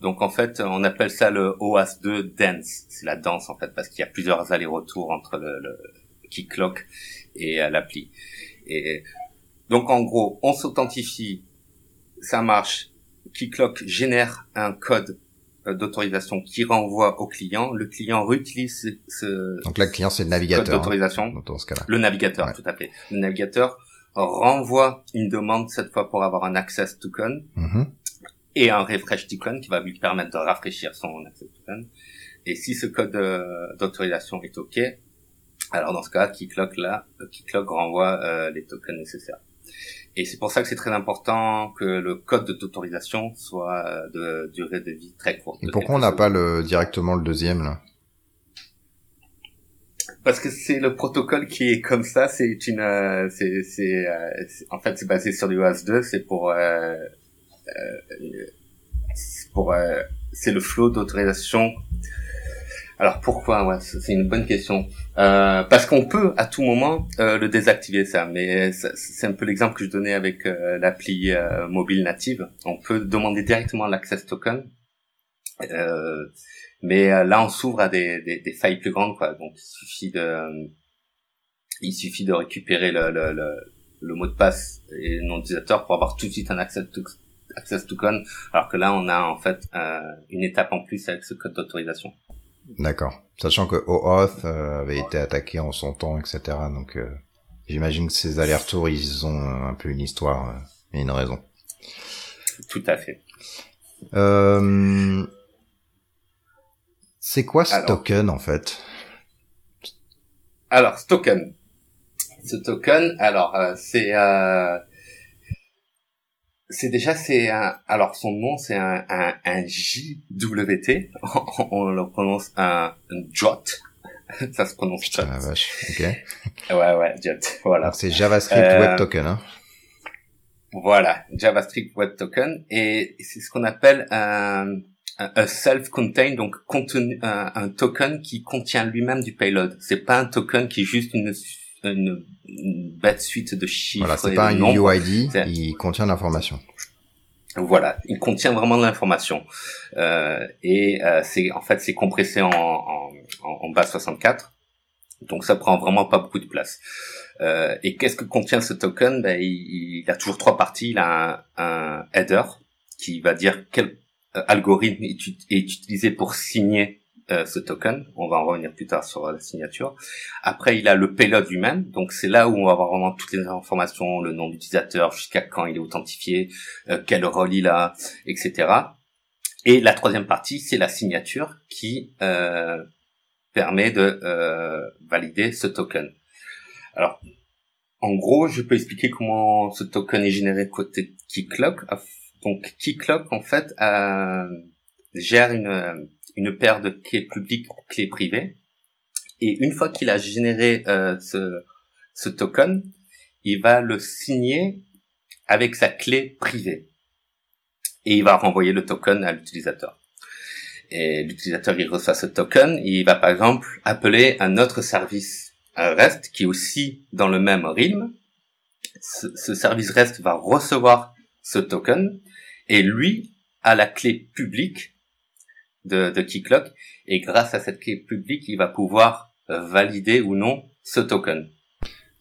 Donc en fait, on appelle ça le OAS2 dance. C'est la danse en fait, parce qu'il y a plusieurs allers-retours entre le, le Keycloak et à l'appli. Et donc en gros, on s'authentifie, ça marche. Keycloak génère un code euh, d'autorisation qui renvoie au client. Le client réutilise ce. Donc là, le client c'est le navigateur. Code hein, d'autorisation. dans ce cas-là. Le navigateur, tout à fait. Le navigateur renvoie une demande cette fois pour avoir un access token mm-hmm. et un refresh token qui va lui permettre de rafraîchir son access token. Et si ce code euh, d'autorisation est OK, alors dans ce cas, Keycloak là, Keycloak renvoie euh, les tokens nécessaires. Et c'est pour ça que c'est très important que le code d'autorisation soit euh, de durée de vie très courte. Et pourquoi on n'a pas le directement le deuxième là? Parce que c'est le protocole qui est comme ça. C'est une, euh, c'est, c'est, en fait, c'est basé sur du OAS2. C'est pour, pour, c'est le flow d'autorisation alors pourquoi? C'est une bonne question. Euh, parce qu'on peut à tout moment euh, le désactiver ça, mais c'est un peu l'exemple que je donnais avec euh, l'appli mobile native. On peut demander directement l'access token, mais là on s'ouvre à des, failles plus grandes, quoi. Donc il suffit de récupérer le, mot de passe et le nom d'utilisateur pour avoir tout de suite un access, access token, alors que là on a en fait une étape en plus avec ce code d'autorisation. D'accord. Sachant que OAuth euh, avait été attaqué en son temps, etc. Donc euh, j'imagine que ces allers-retours, ils ont un peu une histoire euh, et une raison. Tout à fait. c'est quoi ce token en fait? Alors, ce token. Ce token, alors c'est c'est déjà c'est un alors son nom c'est un, un, un JWT on, le prononce un, un JOT ça se prononce JOT ah, vache. Ok. Ouais ouais JOT voilà. C'est JavaScript euh, Web Token hein. Voilà JavaScript Web Token. Et c'est ce qu'on appelle un, un self-contained donc contenu un, un token qui contient lui-même du payload. C'est pas un token qui est juste une une, bête suite de chiffres. Voilà, c'est pas un UID, il contient l'information. Voilà, il contient vraiment de l'information euh, et euh, c'est en fait c'est compressé en, en, en, base 64, donc ça prend vraiment pas beaucoup de place. Euh, et qu'est-ce que contient ce token? Ben, il, a toujours trois parties. Il a un, un header qui va dire quel algorithme est, est utilisé pour signer euh, ce token. On va en revenir plus tard sur euh, la signature. Après, il a le payload lui-même. Donc, c'est là où on va avoir vraiment toutes les informations, le nom d'utilisateur, jusqu'à quand il est authentifié, euh, quel rôle il a, etc. Et la troisième partie, c'est la signature qui permet de valider ce token. Alors, en gros, je peux expliquer comment ce token est généré côté Keycloak. Donc, Keycloak, en fait, gère une une paire de clés publiques, clés privées. Et une fois qu'il a généré euh, ce, ce token, il va le signer avec sa clé privée. Et il va renvoyer le token à l'utilisateur. Et l'utilisateur, il reçoit ce token, il va par exemple appeler un autre service REST qui est aussi dans le même realm. Ce, ce service REST va recevoir ce token et lui a la clé publique de, de Keycloak et grâce à cette clé publique, il va pouvoir euh, valider ou non ce token.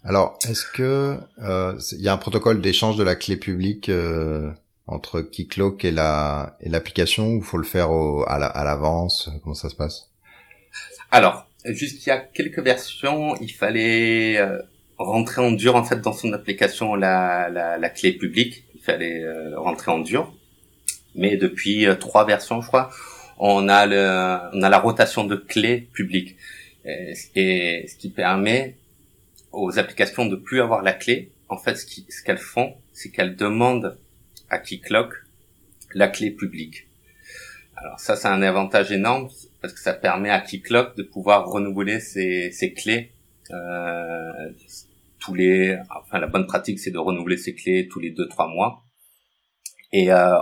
Alors, est-ce que euh, il y a un protocole d'échange de la clé publique euh, entre Keycloak et la et l'application ou faut le faire au, à l'avance? Comment ça se passe? Alors, jusqu'il y a quelques versions, il fallait euh, rentrer en dur en fait dans son application la, la, la clé publique. Il fallait rentrer en dur. Mais depuis trois versions, je crois, on a le, on a la rotation de clés publiques et, ce qui permet aux applications de plus avoir la clé. En fait, ce qu'elles font, c'est qu'elles demandent à Keycloak la clé publique. Alors ça, c'est un avantage énorme parce que ça permet à Keycloak de pouvoir renouveler ses, ses clés euh, tous les. Enfin, la bonne pratique, c'est de renouveler ses clés tous les deux trois mois. Et euh,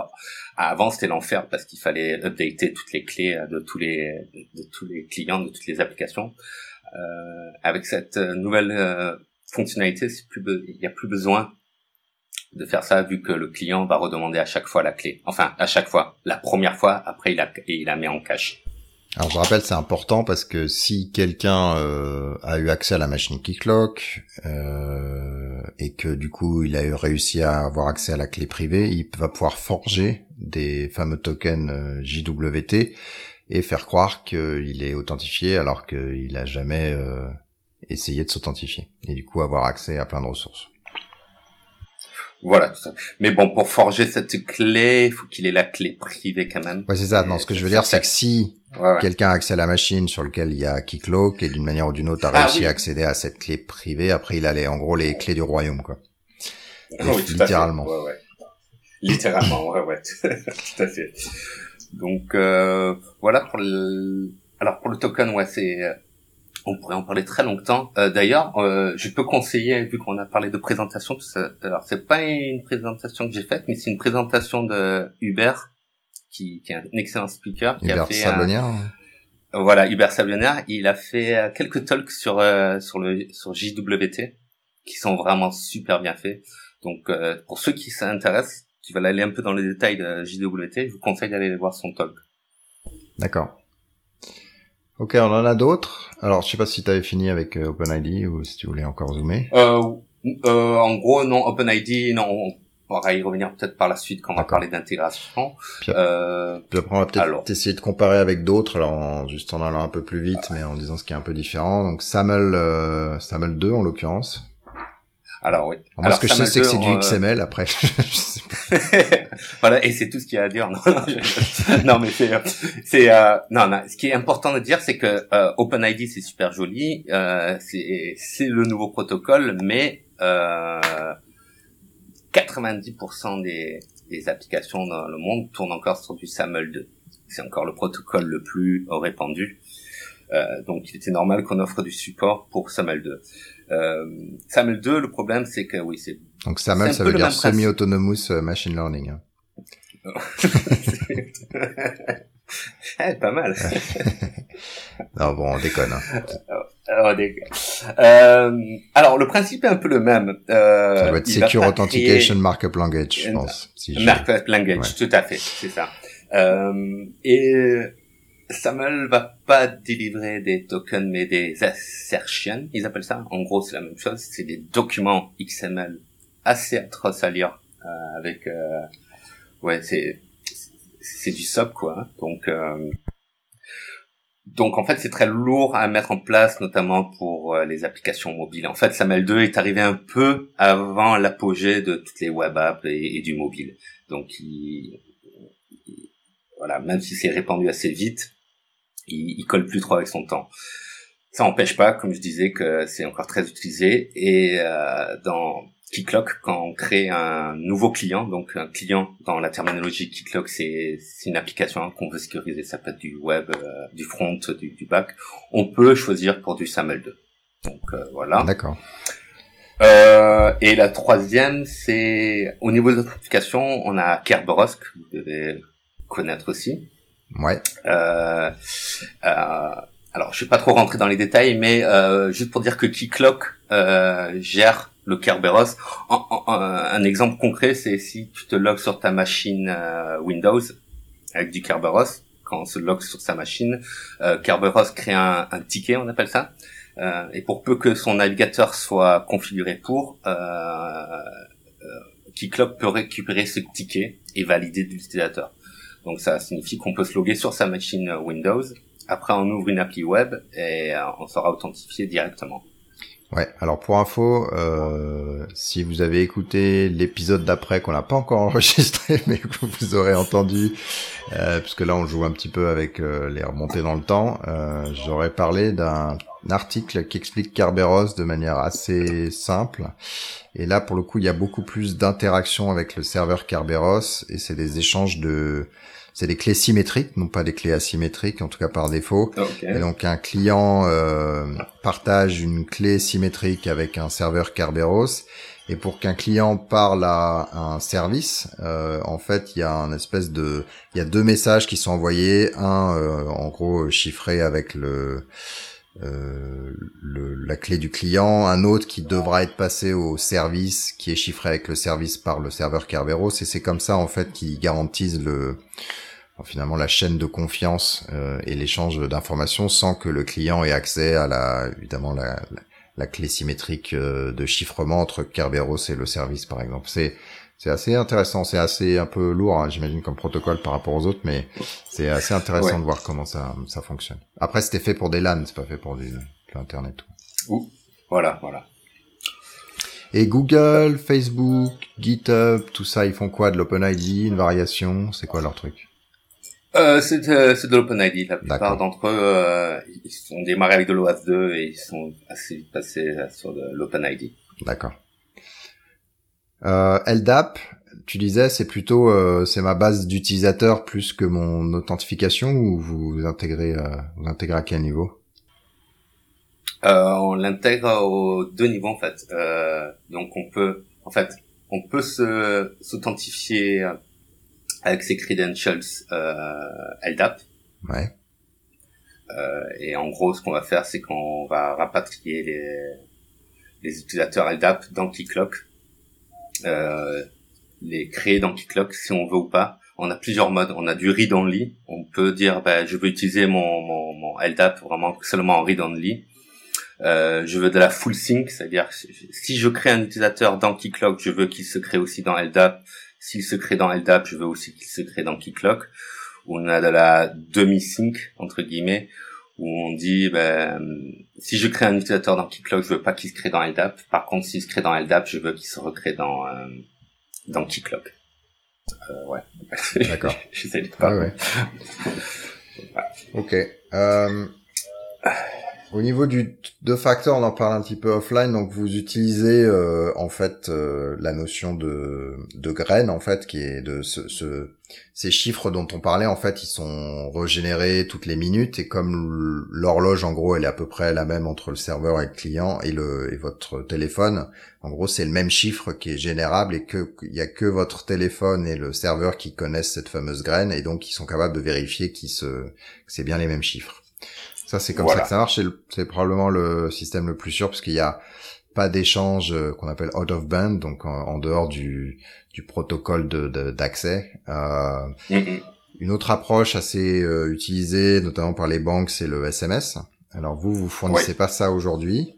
avant, c'était l'enfer parce qu'il fallait updater toutes les clés de tous les de, tous les clients, de toutes les applications. Euh, avec cette nouvelle euh, fonctionnalité, il n'y a plus besoin de faire ça vu que le client va redemander à chaque fois la clé. Enfin, à chaque fois. La première fois, après, il, a, il la met en cache. Alors je rappelle, c'est important parce que si quelqu'un euh, a eu accès à la machine Keycloak euh, et que du coup il a réussi à avoir accès à la clé privée, il va pouvoir forger des fameux tokens euh, JWT et faire croire qu'il est authentifié alors qu'il a jamais euh, essayé de s'authentifier et du coup avoir accès à plein de ressources. Voilà, tout ça. Mais bon, pour forger cette clé, il faut qu'il ait la clé privée quand même. Ouais, c'est ça. Non, ce que je veux dire, c'est que si quelqu'un a accès à la machine sur lequel il y a Keycloak et d'une manière ou d'une autre a ah réussi à accéder à cette clé privée, après il a les, en gros les clés du royaume, quoi. Ah oui, littéralement. Ouais, ouais. Littéralement, ouais, ouais. tout à fait. Donc euh, voilà pour le. Alors pour le token, ouais, c'est on pourrait en parler très longtemps. Euh, D'ailleurs, euh, je peux conseiller, vu qu'on a parlé de présentation, alors c'est pas une présentation que j'ai faite, mais c'est une présentation de Hubert, qui, qui, est un excellent speaker. Qui Hubert a fait hein. Voilà, Hubert Sablonnière. Il a fait euh, quelques talks sur euh, sur le sur JWT, qui sont vraiment super bien faits. Donc, euh, pour ceux qui s'intéressent, qui veulent aller un peu dans les détails de JWT, je vous conseille d'aller voir son talk. D'accord. Ok, on en a d'autres. Alors, je sais pas si tu avais fini avec euh, OpenID ou si tu voulais encore zoomer. Euh, euh, en gros, non, OpenID, non, on pourra y revenir peut-être par la suite quand on va parler d'intégration. Puis, euh, puis, après, on va peut-être essayer de comparer avec d'autres, alors en, juste en allant un peu plus vite, mais en disant ce qui est un peu différent. Donc, SAML, euh, SAML 2 en l'occurrence. Alors oui. moi, ce que je sais, c'est que c'est du euh, XML. Après, voilà, et c'est tout ce qu'il y a à dire. Non, non, mais c'est, c'est, euh, non, non, Ce qui est important de dire, c'est que euh, OpenID c'est super joli, euh, c'est, c'est le nouveau protocole, mais euh, 90% des, des applications dans le monde tournent encore sur du SAML 2. C'est encore le protocole le plus répandu. Euh, donc, il était normal qu'on offre du support pour SAML 2. Euh, SAML 2, le problème, c'est que oui, c'est. Donc SAML, ça veut dire semi-autonomous euh, machine learning. Hein. eh, pas mal. non, bon, on déconne. Hein. Oh, euh, alors, le principe est un peu le même. Euh, ça doit être Secure Authentication Markup Language, je pense. Si markup Language, tout à fait, c'est ça. Euh, et SAML va pas délivrer des tokens mais des assertions, ils appellent ça. En gros, c'est la même chose. C'est des documents XML assez atroces à lire euh, avec euh, ouais, c'est c'est du SOP quoi. Donc euh, donc en fait c'est très lourd à mettre en place, notamment pour euh, les applications mobiles. En fait, SAML 2 est arrivé un peu avant l'apogée de toutes les web apps et, du mobile. Donc il, voilà, même si c'est répandu assez vite, il, il colle plus trop avec son temps. Ça n'empêche pas, comme je disais, que c'est encore très utilisé. Et euh, dans Keyclock, quand on crée un nouveau client, donc un client dans la terminologie Keyclock, c'est une application qu'on veut sécuriser, ça peut être du web, euh, du front, du, du, back. On peut choisir pour du SAML 2. Donc euh, voilà. D'accord. Euh, et la troisième, c'est au niveau de l'authentification, on a Kerberos, que vous devez connaître aussi. Ouais. Euh, euh, alors, je vais pas trop rentrer dans les détails, mais euh, juste pour dire que Keyclock euh, gère le Kerberos. un exemple concret, c'est si tu te logs sur ta machine Windows avec du Kerberos, quand on se log sur sa machine, Kerberos crée un, ticket, on appelle ça. Et pour peu que son navigateur soit configuré pour, euh, Keyclock peut récupérer ce ticket et valider l'utilisateur. Donc ça signifie qu'on peut se loguer sur sa machine Windows après, on ouvre une appli web et euh, on sera authentifié directement. Ouais. Alors pour info, euh, si vous avez écouté l'épisode d'après qu'on n'a pas encore enregistré, mais que vous aurez entendu, euh, puisque là on joue un petit peu avec euh, les remontées dans le temps, euh, j'aurais parlé d'un article qui explique Kerberos de manière assez simple. Et là pour le coup, il y a beaucoup plus d'interaction avec le serveur Kerberos et c'est des échanges de c'est des clés symétriques, non pas des clés asymétriques, en tout cas par défaut. Et donc un client euh, partage une clé symétrique avec un serveur Kerberos. Et pour qu'un client parle à un service, euh, en fait, il y a un espèce de, il y a deux messages qui sont envoyés, un euh, en gros chiffré avec le, le, la clé du client, un autre qui devra être passé au service, qui est chiffré avec le service par le serveur Kerberos, et c'est comme ça en fait qu'ils garantissent le finalement la chaîne de confiance euh, et l'échange d'informations sans que le client ait accès à la évidemment la, clé symétrique euh, de chiffrement entre Kerberos et le service par exemple. C'est assez intéressant, c'est assez un peu lourd, hein, j'imagine comme protocole par rapport aux autres, mais c'est assez intéressant de voir comment ça ça fonctionne. Après c'était fait pour des LAN, c'est pas fait pour du, du internet. Ouh, voilà, voilà. Et Google, Facebook, GitHub, tout ça, ils font quoi de l'OpenID, une variation? C'est quoi leur truc? Euh, c'est euh, de, de l'OpenID. La plupart d'entre eux, euh, ils sont démarrés avec de l'OAuth 2 et ils sont assez passés sur l'OpenID. D'accord. Euh, LDAP, tu disais, c'est plutôt euh, c'est ma base d'utilisateur plus que mon authentification ou vous intégrez euh, vous intégrez à quel niveau? Euh, On l'intègre aux deux niveaux en fait. donc on peut en fait on peut se s'authentifier avec ses credentials euh, LDAP. Ouais. Euh, et en gros, ce qu'on va faire, c'est qu'on va rapatrier les, les utilisateurs LDAP dans euh, les créer dans Keycloak si on veut ou pas. On a plusieurs modes. On a du read only. On peut dire, ben, je veux utiliser mon, mon, mon LDAP vraiment seulement en read only. Euh, je veux de la full sync, c'est-à-dire si je crée un utilisateur dans Keycloak, je veux qu'il se crée aussi dans LDAP s'il se crée dans LDAP, je veux aussi qu'il se crée dans Keycloak. On a de la demi-sync, entre guillemets, où on dit, ben, si je crée un utilisateur dans Keycloak, je veux pas qu'il se crée dans LDAP. Par contre, s'il se crée dans LDAP, je veux qu'il se recrée dans, euh, dans Keycloak. Euh, ouais. D'accord. J'essaie de pas. ouais. Ok. Euh... Au niveau du deux facteurs, on en parle un petit peu offline. Donc vous utilisez euh, en fait euh, la notion de de graine en fait qui est de ce, ce, ces chiffres dont on parlait en fait ils sont régénérés toutes les minutes et comme l'horloge en gros elle est à peu près la même entre le serveur et le client et le votre téléphone. En gros c'est le même chiffre qui est générable et que il y a que votre téléphone et le serveur qui connaissent cette fameuse graine et donc ils sont capables de vérifier se que c'est bien les mêmes chiffres. Ça, c'est comme ça que ça marche. C'est probablement le système le plus sûr parce qu'il y a pas d'échange euh, qu'on appelle out of band, donc en, dehors du, du protocole d'accès. De, euh, mm-hmm. Une autre approche assez euh, utilisée, notamment par les banques, c'est le SMS. Alors vous, vous fournissez pas ça aujourd'hui?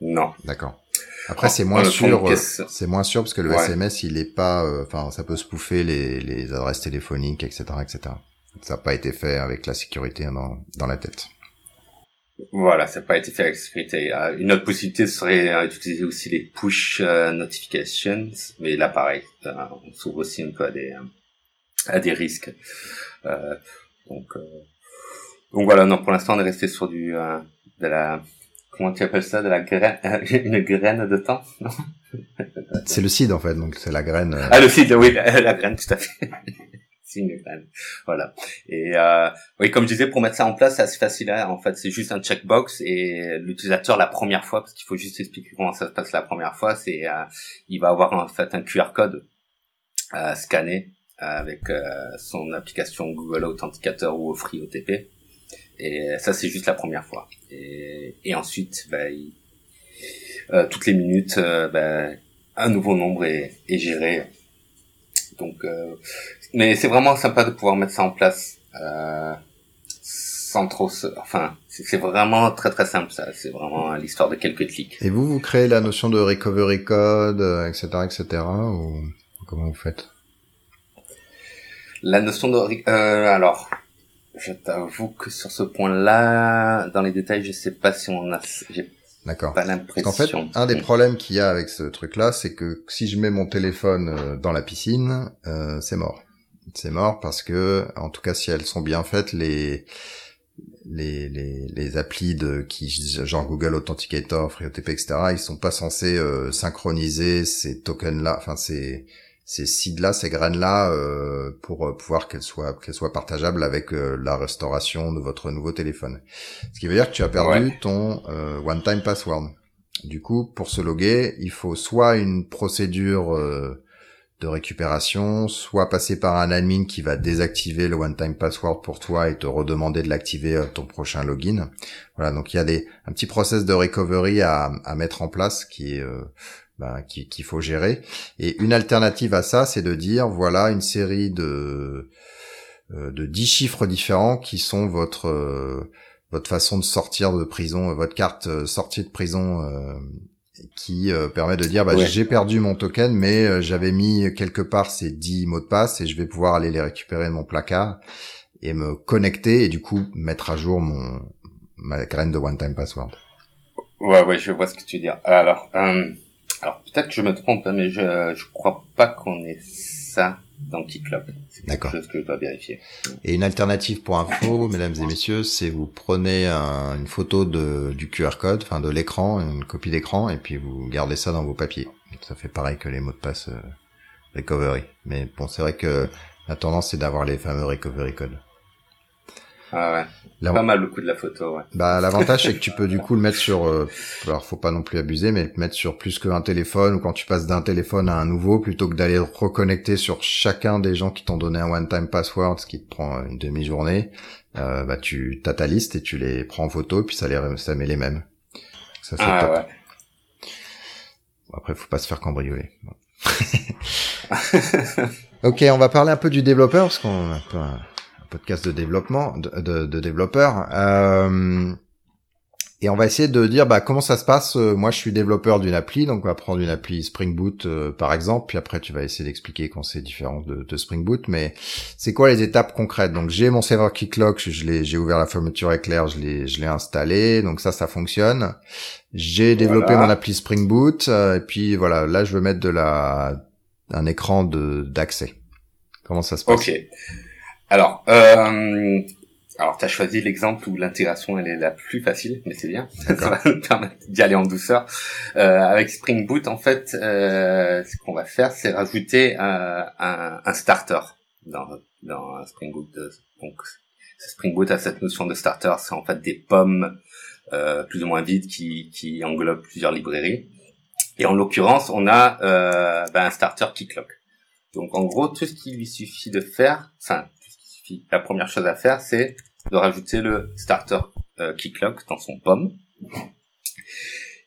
Non. D'accord. Après, c'est moins sûr. C'est moins sûr parce que le SMS, il est pas. Enfin, ça peut spoofer les, les adresses téléphoniques, etc., etc. Ça n'a pas été fait avec la sécurité dans, dans la tête. Voilà, ça n'a pas été fait avec la sécurité. Une autre possibilité serait d'utiliser aussi les push notifications, mais là, pareil, on s'ouvre aussi un peu à des à des risques. Euh, donc donc voilà, non, pour l'instant, on est resté sur du de la comment tu appelles ça, de la graine, une graine de temps, non C'est le seed en fait, donc c'est la graine. Euh, ah le seed, oui, la, graine, tout à fait. C'est une graine, voilà. Et euh, oui, comme je disais, pour mettre ça en place, c'est assez facile. Hein. En fait, c'est juste un checkbox et l'utilisateur la première fois, parce qu'il faut juste expliquer comment ça se passe la première fois, c'est euh, il va avoir en fait un QR code scanner avec euh, son application Google Authenticator ou Free OTP et ça, c'est juste la première fois. Et, ensuite, euh, toutes les minutes, euh, bah, un nouveau nombre est, géré. Donc, euh, mais c'est vraiment sympa de pouvoir mettre ça en place euh, sans trop. Se... Enfin, c'est vraiment très très simple. Ça, c'est vraiment l'histoire de quelques clics. Et vous, vous créez la notion de recovery code, etc., etc., ou comment vous faites? La notion de euh, alors je t'avoue que sur ce point-là, dans les détails, je sais pas si on a, D'accord. Pas l'impression. En fait, un des problèmes qu'il y a avec ce truc-là, c'est que si je mets mon téléphone euh, dans la piscine, euh, c'est mort. C'est mort parce que, en tout cas, si elles sont bien faites, les les les, les applis de qui genre Google Authenticator, FreeOTP, etc. Ils sont pas censés euh, synchroniser ces tokens-là. Enfin, c'est ces seeds-là, ces graines-là, euh, pour euh, pouvoir qu'elles soient qu'elles soient partageables avec euh, la restauration de votre nouveau téléphone. Ce qui veut dire que tu as perdu ton one-time password. Du coup, pour se loguer, il faut soit une procédure de récupération, soit passer par un admin qui va désactiver le one-time password pour toi et te redemander de l'activer ton prochain login. Voilà, donc il y a des un petit process de recovery à, mettre en place qui est bah, qu'il faut gérer. Et une alternative à ça, c'est de dire voilà une série de euh, de dix chiffres différents qui sont votre euh, votre façon de sortir de prison, votre carte euh, sortie de prison qui permet de dire bah, j'ai perdu mon token mais j'avais mis quelque part ces dix mots de passe et je vais pouvoir aller les récupérer de mon placard et me connecter et du coup mettre à jour mon ma graine de one time password. Ouais ouais, je vois ce que tu veux dire. Alors alors peut-être que je me trompe, hein, mais je je crois pas qu'on ait ça Keyclub. C'est quelque chose que je dois vérifier. Et une alternative pour info, mesdames et messieurs, c'est vous prenez une photo de, du QR code, enfin de l'écran, une copie d'écran, et puis vous gardez ça dans vos papiers. Ça fait pareil que les mots de passe euh, recovery. Mais bon, c'est vrai que la tendance c'est d'avoir les fameux recovery codes. Ah ouais. Pas mal le coup de la photo, ouais. Bah l'avantage c'est que tu peux du coup le mettre sur euh, alors faut pas non plus abuser mais le mettre sur plus qu'un téléphone ou quand tu passes d'un téléphone à un nouveau plutôt que d'aller reconnecter sur chacun des gens qui t'ont donné un one time password ce qui te prend une demi-journée. Euh, bah tu t'as ta liste et tu les prends en photo puis ça les ça met les mêmes. Ça c'est ah, top. Ouais. après faut pas se faire cambrioler. ok, on va parler un peu du développeur parce qu'on a un peu podcast de développement, de, de, développeurs. Euh, et on va essayer de dire bah, comment ça se passe. Euh, moi, je suis développeur d'une appli, donc on va prendre une appli Spring Boot euh, par exemple, puis après tu vas essayer d'expliquer quand c'est différent de, de, Spring Boot. Mais c'est quoi les étapes concrètes? Donc j'ai mon serveur Kicklock, je l'ai, j'ai ouvert la fermeture éclair, je l'ai, je l'ai installé, donc ça, ça fonctionne. J'ai développé mon appli Spring Boot, et puis voilà, là je veux mettre de la un écran de d'accès. Comment ça se passe? Ok. Alors, euh, alors t'as choisi l'exemple où l'intégration elle est la plus facile, mais c'est bien, ça va nous permettre d'y aller en douceur. Euh, avec Spring Boot, en fait, euh, ce qu'on va faire, c'est rajouter un, un, un, starter dans, dans Spring Boot. Donc, Spring Boot a cette notion de starter, c'est en fait des pommes euh, plus ou moins vides qui, qui englobent plusieurs librairies. Et en l'occurrence, on a euh, ben, un starter Kicklock. Donc en gros, tout ce qu'il lui suffit de faire, enfin la première chose à faire, c'est de rajouter le starter euh, Kicklock dans son pomme.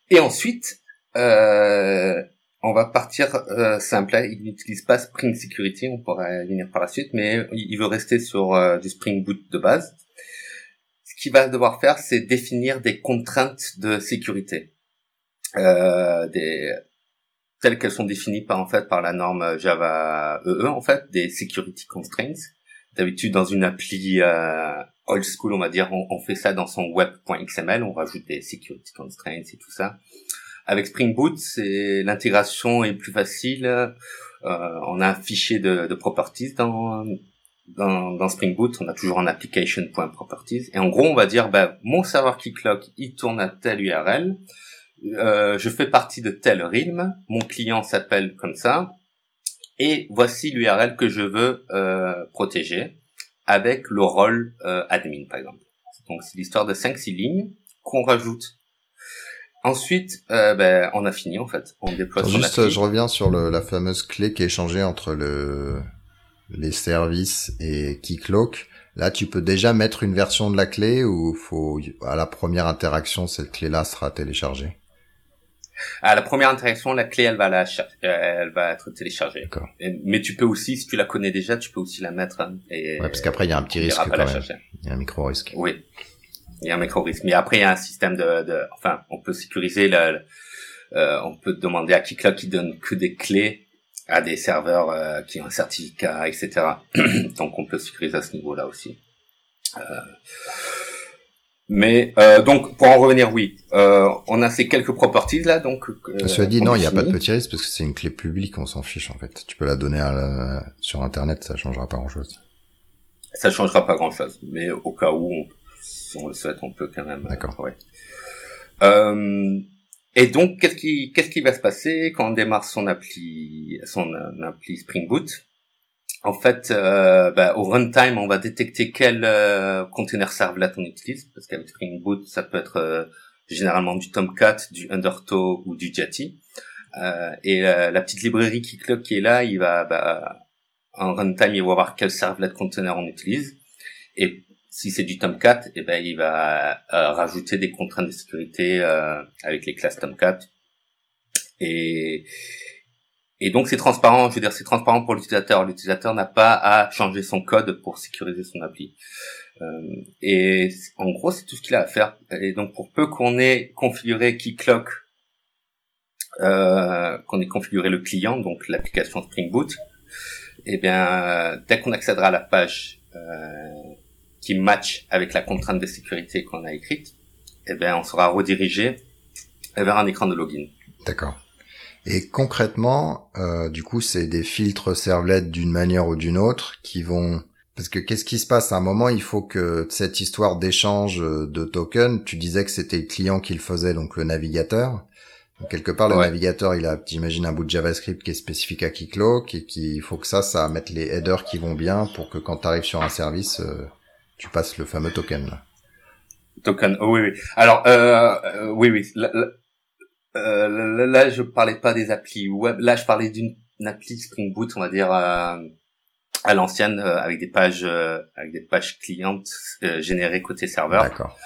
Et ensuite, euh, on va partir euh, simple. Il n'utilise pas Spring Security, on pourrait venir par la suite, mais il veut rester sur euh, du Spring Boot de base. Ce qu'il va devoir faire, c'est définir des contraintes de sécurité. euh, telles qu'elles sont définies par en fait par la norme Java EE en fait des security constraints. D'habitude dans une appli euh, old school on va dire on, on fait ça dans son web.xml, on rajoute des security constraints et tout ça. Avec Spring Boot, c'est l'intégration est plus facile. Euh, on a un fichier de, de properties dans dans, dans, Spring Boot, on a toujours un application.properties. Et en gros, on va dire, bah, mon serveur Keycloak, il tourne à telle URL. Euh, je fais partie de tel realm. Mon client s'appelle comme ça. Et voici l'URL que je veux euh, protéger avec le rôle euh, admin, par exemple. Donc, c'est l'histoire de 5-6 lignes qu'on rajoute. Ensuite, euh, ben, on a fini en fait. On déploie Juste, je reviens sur le, la fameuse clé qui est échangée entre le les services et Keycloak, là tu peux déjà mettre une version de la clé ou faut à la première interaction cette clé-là sera téléchargée? À la première interaction, la clé elle va la euh, elle va être téléchargée. Mais tu peux aussi, si tu la connais déjà, tu peux aussi la mettre. Hein, et, ouais, parce qu'après il y a un petit risque quand même. Il y a un micro risque. Oui, il y a un micro risque. Mais après il y a un système de, de enfin, on peut sécuriser le, euh, on peut demander à Keycloak qui donne que des clés à des serveurs euh, qui ont un certificat, etc. donc on peut sécuriser à ce niveau-là aussi. Euh, mais euh, donc pour en revenir, oui, euh, on a ces quelques properties là, donc. Euh, Cela dit, non, il n'y a pas de petit risque parce que c'est une clé publique, on s'en fiche en fait. Tu peux la donner à sur Internet, ça changera pas grand-chose. Ça changera pas grand-chose, mais au cas où, si on le souhaite, on peut quand même. D'accord. Ouais. Euh, et donc, qu'est-ce qui, qu'est-ce qui va se passer quand on démarre son appli, son euh, appli Spring Boot? En fait, euh, bah, au runtime, on va détecter quel euh, container servlet on utilise, parce qu'avec Spring Boot, ça peut être euh, généralement du Tomcat, du Undertow ou du Jetty. Euh, et la petite librairie qui qui est là, il va, bah, en runtime, il va voir quel servlet container on utilise. Et si c'est du Tomcat, eh ben il va euh, rajouter des contraintes de sécurité euh, avec les classes Tomcat. Et et donc c'est transparent, je veux dire c'est transparent pour l'utilisateur. L'utilisateur n'a pas à changer son code pour sécuriser son appli. Euh, et en gros c'est tout ce qu'il a à faire. Et donc pour peu qu'on ait configuré Keycloak, euh, qu'on ait configuré le client, donc l'application Spring Boot, et eh bien dès qu'on accédera à la page euh, qui match avec la contrainte de sécurité qu'on a écrite, eh bien, on sera redirigé vers un écran de login. D'accord. Et concrètement, euh, du coup, c'est des filtres servlets d'une manière ou d'une autre qui vont parce que qu'est-ce qui se passe? À un moment Il faut que cette histoire d'échange de tokens, tu disais que c'était le client qui le faisait, donc le navigateur. Donc, quelque part, le navigateur, il a, j'imagine, un bout de JavaScript qui est spécifique à Keycloak et qu'il faut que ça, ça mette les headers qui vont bien pour que quand tu arrives sur un service, euh, tu passes le fameux token là. Token, oh, oui, oui. Alors, euh, euh oui, oui. Euh, là, je parlais pas des applis web. Là, je parlais d'une appli Spring Boot, on va dire euh, à l'ancienne, euh, avec des pages, avec des pages clientes générées côté serveur. D'accord.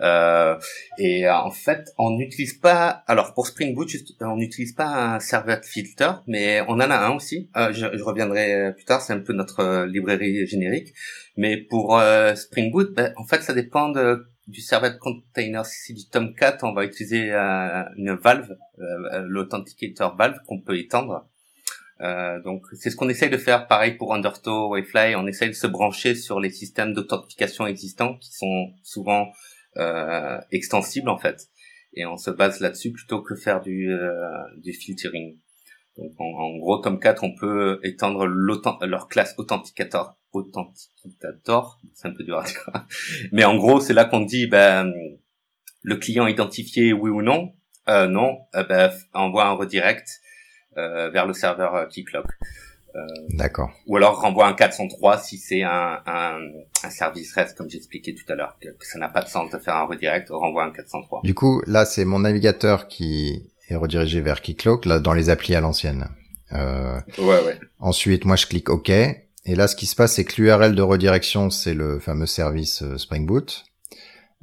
Euh, et euh, en fait, on n'utilise pas. Alors pour Spring Boot, on n'utilise pas un serveur filter, mais on en a un aussi. Euh, je, je, reviendrai plus tard. C'est un peu notre librairie générique. Mais pour Spring Boot, ben, en fait, ça dépend de, du serveur container. Si du Tomcat, on va utiliser une valve, l'authenticator valve qu'on peut étendre. Euh, donc c'est ce qu'on essaye de faire pareil pour Undertow, Wayfly, on essaye de se brancher sur les systèmes d'authentification existants qui sont souvent euh, extensible en fait. Et on se base là-dessus plutôt que faire du, euh, du filtering. Donc en, gros, Tomcat, on peut étendre leur classe authenticator, authenticator, c'est un peu dur à dire. Mais en gros, c'est là qu'on dit, ben, le client identifié, oui ou non. Euh, non, euh, ben, envoie un redirect euh, vers le serveur Keycloak. Euh, D'accord. Ou alors renvoie un 403 si c'est un, un, un, service REST comme j'expliquais tout à l'heure, que, ça n'a pas de sens de faire un redirect, renvoie un 403. Du coup, là c'est mon navigateur qui est redirigé vers Keycloak, là dans les applis à l'ancienne. Euh, ouais, ouais. Ensuite, moi je clique OK. Et là, ce qui se passe, c'est que l'URL de redirection, c'est le fameux service euh, Spring Boot.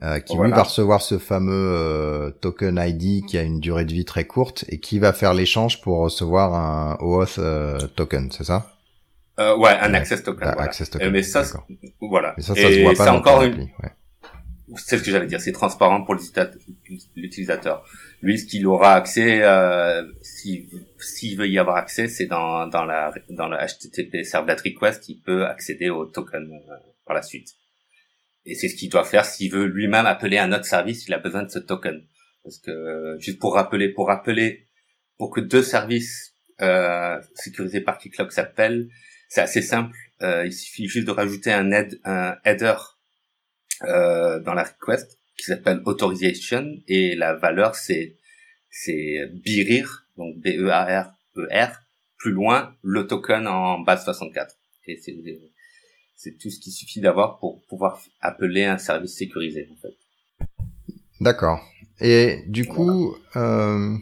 Euh, qui lui va recevoir ce fameux euh, token ID qui a une durée de vie très courte et qui va faire l'échange pour recevoir un OAuth euh, token, c'est ça? Euh, Ouais, un access token. voilà. Access token. mais ça, voilà. Mais ça, ça se voit pas dans encore une... Ouais. C'est ce que j'allais dire, c'est transparent pour l'utilisateur. Lui, ce qu'il aura accès, euh, s'il veut y avoir accès, c'est dans, dans la dans le HTTP Servlet Request, il peut accéder au token euh, par la suite. Et c'est ce qu'il doit faire s'il veut lui-même appeler un autre service, il a besoin de ce token. Parce que juste pour rappeler, pour rappeler, pour que deux services euh, sécurisés par Keycloak s'appellent, c'est assez simple. Euh, il suffit juste de rajouter un, un header euh, dans la request qui s'appelle authorization et la valeur c'est c'est BIRIR donc B E A R E R plus loin le token en base 64 et c'est c'est tout ce qu'il suffit d'avoir pour pouvoir appeler un service sécurisé en fait. D'accord. Et du coup, euh,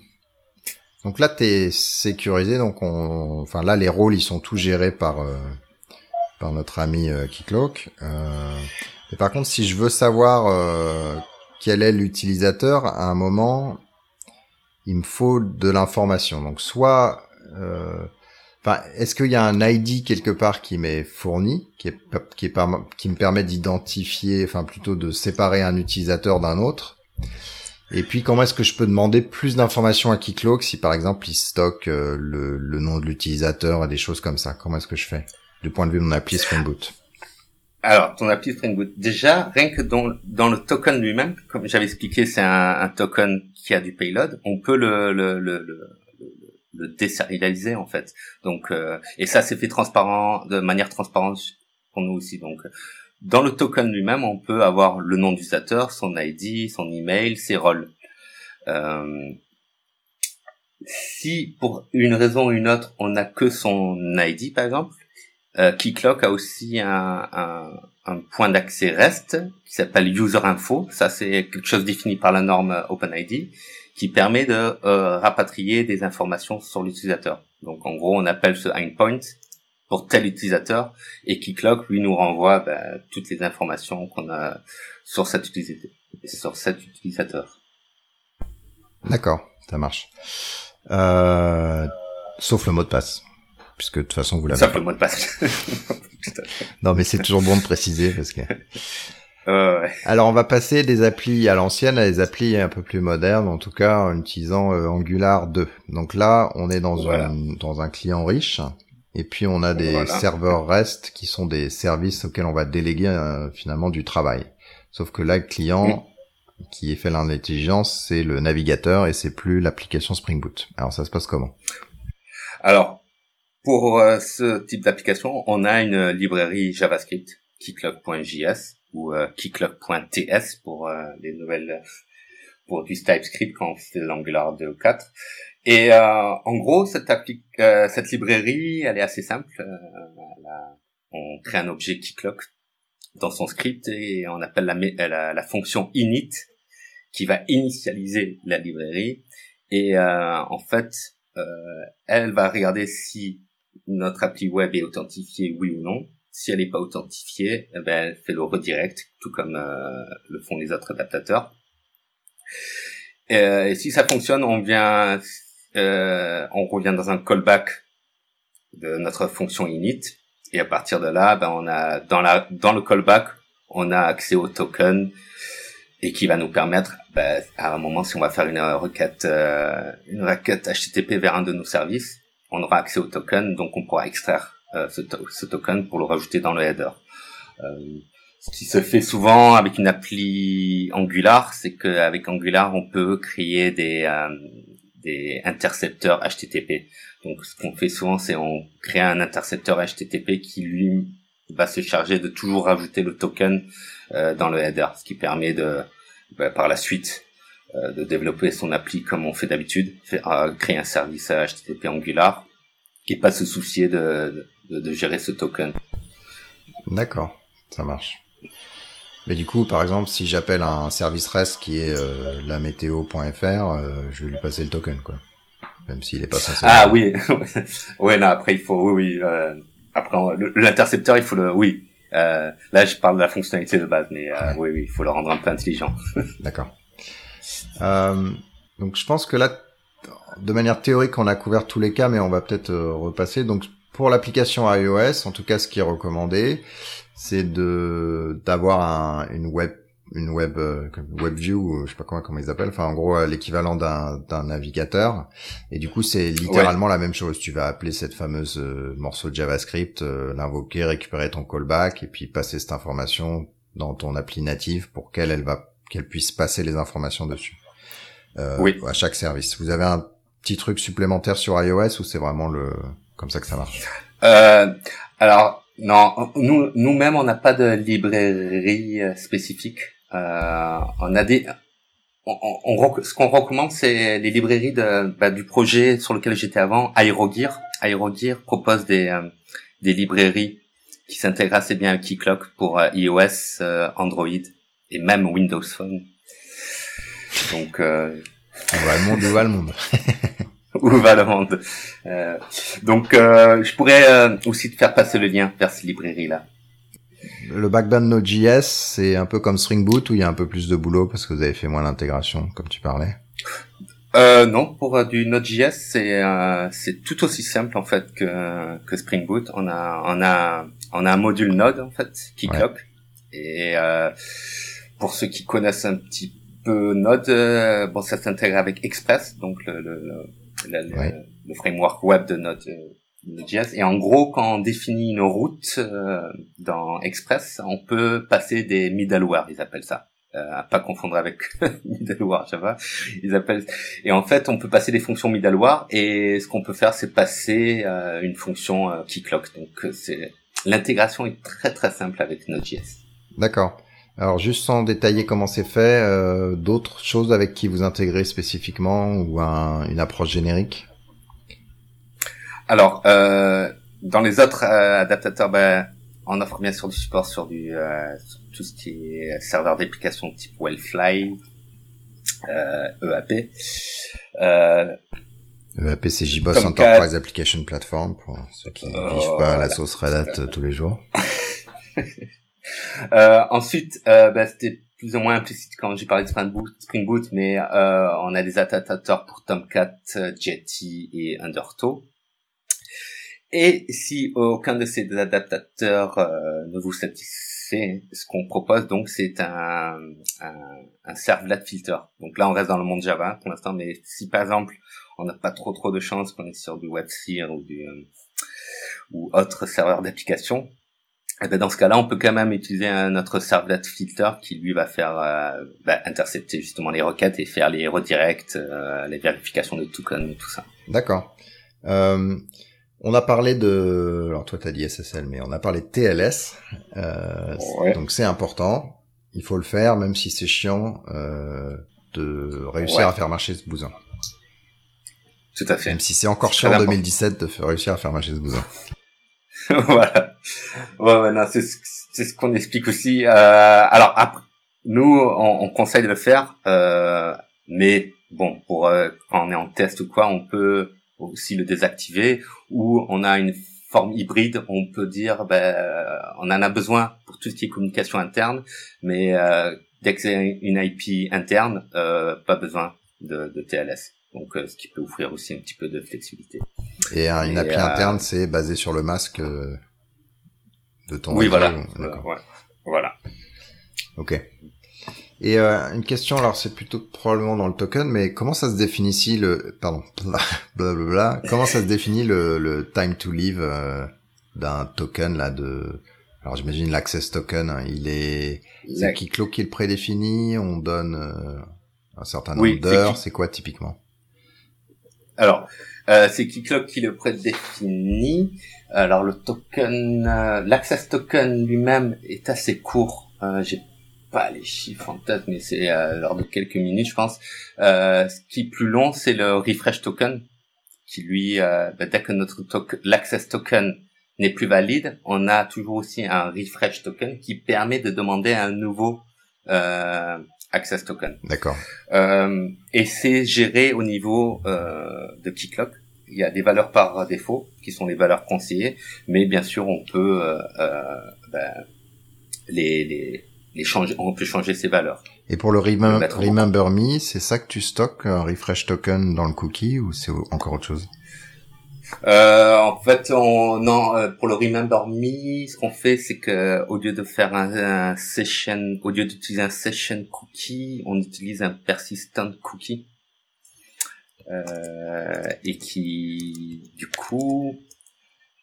donc là t'es sécurisé, donc on, enfin là les rôles ils sont tous gérés par euh, par notre ami euh, Keycloak. Euh, par contre, si je veux savoir euh, quel est l'utilisateur, à un moment, il me faut de l'information. Donc soit, euh, est-ce qu'il y a un ID quelque part qui m'est fourni, qui est, qui est qui me permet d'identifier, enfin plutôt de séparer un utilisateur d'un autre? Et puis, comment est-ce que je peux demander plus d'informations à Keycloak si, par exemple, il stocke euh, le, le, nom de l'utilisateur et des choses comme ça? Comment est-ce que je fais du point de vue de mon appli Spring Boot alors, ton appli Spring Boot, déjà, rien que dans, le token lui-même, comme j'avais expliqué, c'est un, token qui a du payload, on peut le, le, le, le, le désérialiser en fait. Donc, euh, et ça, c'est fait transparent, de manière transparente pour nous aussi. Donc, dans le token lui-même, on peut avoir le nom d'utilisateur, son ID, son email, ses rôles. Euh, si pour une raison ou une autre, on n'a que son ID, par exemple, euh, Keycloak a aussi un, un, un point d'accès REST qui s'appelle User Info. Ça, c'est quelque chose défini par la norme OpenID qui permet de euh, rapatrier des informations sur l'utilisateur. Donc, en gros, on appelle ce endpoint pour tel utilisateur et Keycloak, lui, nous renvoie bah, toutes les informations qu'on a sur cet utilisateur. Sur cet utilisateur. D'accord, ça marche. Euh, sauf le mot de passe puisque de toute façon vous l'avez. Fait le mot de passe. non, mais c'est toujours bon de préciser parce que. Euh, ouais. Alors on va passer des applis à l'ancienne à des applis un peu plus modernes, en tout cas en utilisant euh, Angular 2. Donc là, on est dans un dans un client riche. Et puis on a des serveurs REST qui sont des services auxquels on va déléguer euh, finalement du travail. Sauf que là, le client qui est fait l'intelligence, c'est le navigateur et c'est plus l'application Spring Boot. Alors ça se passe comment? Alors pour euh, ce type d'application, on a une librairie JavaScript, keycloak.js ou euh, keycloak.ts pour euh, les nouvelles pour du TypeScript quand on fait l'Angular 2 ou 4. Et euh, en gros, cette, cette librairie, elle est assez simple. on crée un objet keycloak dans son script et on appelle la, la, la fonction init qui va initialiser la librairie. Et en fait, elle va regarder si notre appli web est authentifiée, oui ou non. Si elle n'est pas authentifiée, eh ben, elle fait le redirect, tout comme euh, le font les autres adaptateurs. Euh, et si ça fonctionne, on vient, euh, on revient dans un callback de notre fonction init. Et à partir de là, ben, on a dans la dans le callback, on a accès au token et qui va nous permettre, ben, à un moment, si on va faire une requête, une requête HTTP vers un de nos services, on aura accès au token, donc on pourra extraire euh, ce, token pour le rajouter dans le header. Euh, ce qui se fait souvent avec une appli Angular, c'est qu'avec Angular, on peut créer des, euh, intercepteurs HTTP. Donc ce qu'on fait souvent, c'est on crée un intercepteur HTTP qui lui va se charger de toujours rajouter le token dans le header, ce qui permet de bah, par la suite de développer son appli comme on fait d'habitude, créer un service HTTP Angular et pas se soucier de, de, de gérer ce token. D'accord, ça marche. Mais du coup, par exemple, si j'appelle un service REST qui est euh, la météo.fr, euh, je vais lui passer le token, quoi. Même s'il est pas censé. Ah oui, ouais, non, après il faut, oui, oui. Euh, après l'intercepteur, il faut le, oui. Euh, là, je parle de la fonctionnalité de base, mais euh, oui, oui, il faut le rendre un peu intelligent. D'accord. Euh, donc je pense que là, de manière théorique, on a couvert tous les cas, mais on va peut-être euh, repasser. Donc pour l'application iOS, en tout cas, ce qui est recommandé, c'est de d'avoir un, une web une web euh, WebView, je sais pas comment comment ils appellent, enfin en gros l'équivalent d'un d'un navigateur. Et du coup c'est littéralement la même chose. Tu vas appeler cette fameuse morceau de JavaScript, l'invoquer, récupérer ton callback et puis passer cette information dans ton appli native pour qu'elle elle va qu'elle puisse passer les informations dessus. Oui. À chaque service. Vous avez un petit truc supplémentaire sur iOS ou c'est vraiment le comme ça que ça marche? Euh, Alors non, nous nous-mêmes on n'a pas de librairie euh, spécifique. Euh, on a des on, on, ce qu'on recommande, c'est les librairies de, bah, du projet sur lequel j'étais avant, AeroGear. AeroGear propose des, euh, des librairies qui s'intègrent assez bien à Keycloak pour euh, iOS, Android et même Windows Phone. Donc, euh... on va le monde, où va le monde où va le monde. Euh, donc, euh, je pourrais euh, aussi te faire passer le lien vers ces librairies-là. Le backbone Node.js, c'est un peu comme Spring Boot où il y a un peu plus de boulot parce que vous avez fait moins l'intégration, comme tu parlais. Euh, non, pour euh, du Node.js, c'est c'est tout aussi simple en fait que que Spring Boot. On a on a on a un module Node en fait qui cloque et pour ceux qui connaissent un petit peu Node, bon ça s'intègre avec Express, donc le, le le, framework web de notre Node.js. Et en gros, quand on définit une route euh, dans Express, on peut passer des middleware, ils appellent ça. Euh, à pas confondre avec middleware Java. Ils appellent et en fait, on peut passer des fonctions middleware et ce qu'on peut faire, c'est passer euh, une fonction euh, qui cloque. Donc, c'est l'intégration est très très simple avec Node.js. D'accord. Alors juste sans détailler comment c'est fait, euh, d'autres choses avec qui vous intégrez spécifiquement ou une approche générique? Alors euh, dans les autres euh, adaptateurs, ben, on offre bien sûr du support sur du tout ce qui est serveur d'application type Wellfly, EAP. EAP c'est JBoss Enterprise Application Platform pour ceux qui ne vivent pas la sauce Red Hat tous les jours. Euh, ensuite, euh, bah, c'était plus ou moins implicite quand j'ai parlé de Spring Boot, mais euh, on a des adaptateurs pour Tomcat, Jetty et Undertow. Et si aucun de ces adaptateurs ne vous satisfait, ce qu'on propose donc c'est un, un, un, servlet filter. Donc là on reste dans le monde Java pour l'instant, mais si par exemple on n'a pas trop trop de chance qu'on est sur du WebSphere ou du ou autre serveur d'application, et eh ben dans ce cas-là, on peut quand même utiliser un autre servlet filter qui lui va faire euh, bah, intercepter justement les requêtes et faire les redirects, euh, les vérifications de tokens et tout ça. D'accord. Euh, on a parlé de, alors toi t'as dit SSL, mais on a parlé de TLS. Euh, Donc c'est important. Il faut le faire, même si c'est chiant euh, de réussir à faire marcher ce bousin. Tout à fait. Même si c'est encore chiant en 2017 de réussir à faire marcher ce bousin. voilà. Ouais, ouais c'est ce qu'on explique aussi. Euh, alors après, nous, on, on, conseille de le faire, euh, mais bon, pour euh, quand on est en test ou quoi, on peut aussi le désactiver. Ou on a une forme hybride, on peut dire, ben, on en a besoin pour tout ce qui est communication interne, mais euh, dès que c'est une IP interne, euh, pas besoin de, de TLS. Donc, euh, ce qui peut offrir aussi un petit peu de flexibilité. Et une API euh, interne, c'est basé sur le masque euh, de ton. Oui, voilà. Voilà. Ok. Et une question, alors c'est plutôt probablement dans le token, mais comment ça se définit ici le, pardon, blablabla, comment ça se définit le, le time to live d'un token là de, alors j'imagine l'access token, hein, il est, c'est Keycloak qui le prédéfini, on donne un certain nombre d'heures, c'est quoi typiquement? Alors, euh, c'est Keycloak qui le prédéfinit. Alors le token, euh, l'access token lui-même est assez court. Euh, J'ai pas les chiffres en tête, mais c'est euh, lors de quelques minutes, je pense. Euh, ce qui est plus long, c'est le refresh token, qui lui, bah, dès que notre token, l'access token n'est plus valide, on a toujours aussi un refresh token qui permet de demander un nouveau euh, Access Token. D'accord. Euh, et c'est géré au niveau euh, de Keycloak. Il y a des valeurs par défaut qui sont les valeurs conseillées, mais bien sûr on peut euh, euh ben, les, les, les changer, on peut changer ces valeurs. Et pour le Remember Me, c'est ça que tu stockes un refresh token dans le cookie ou c'est encore autre chose? Euh, en fait, on, non, euh, pour le Remember Me, ce qu'on fait, c'est que au lieu de faire un, session, au lieu d'utiliser un session cookie, on utilise un persistent cookie, euh, et qui, du coup,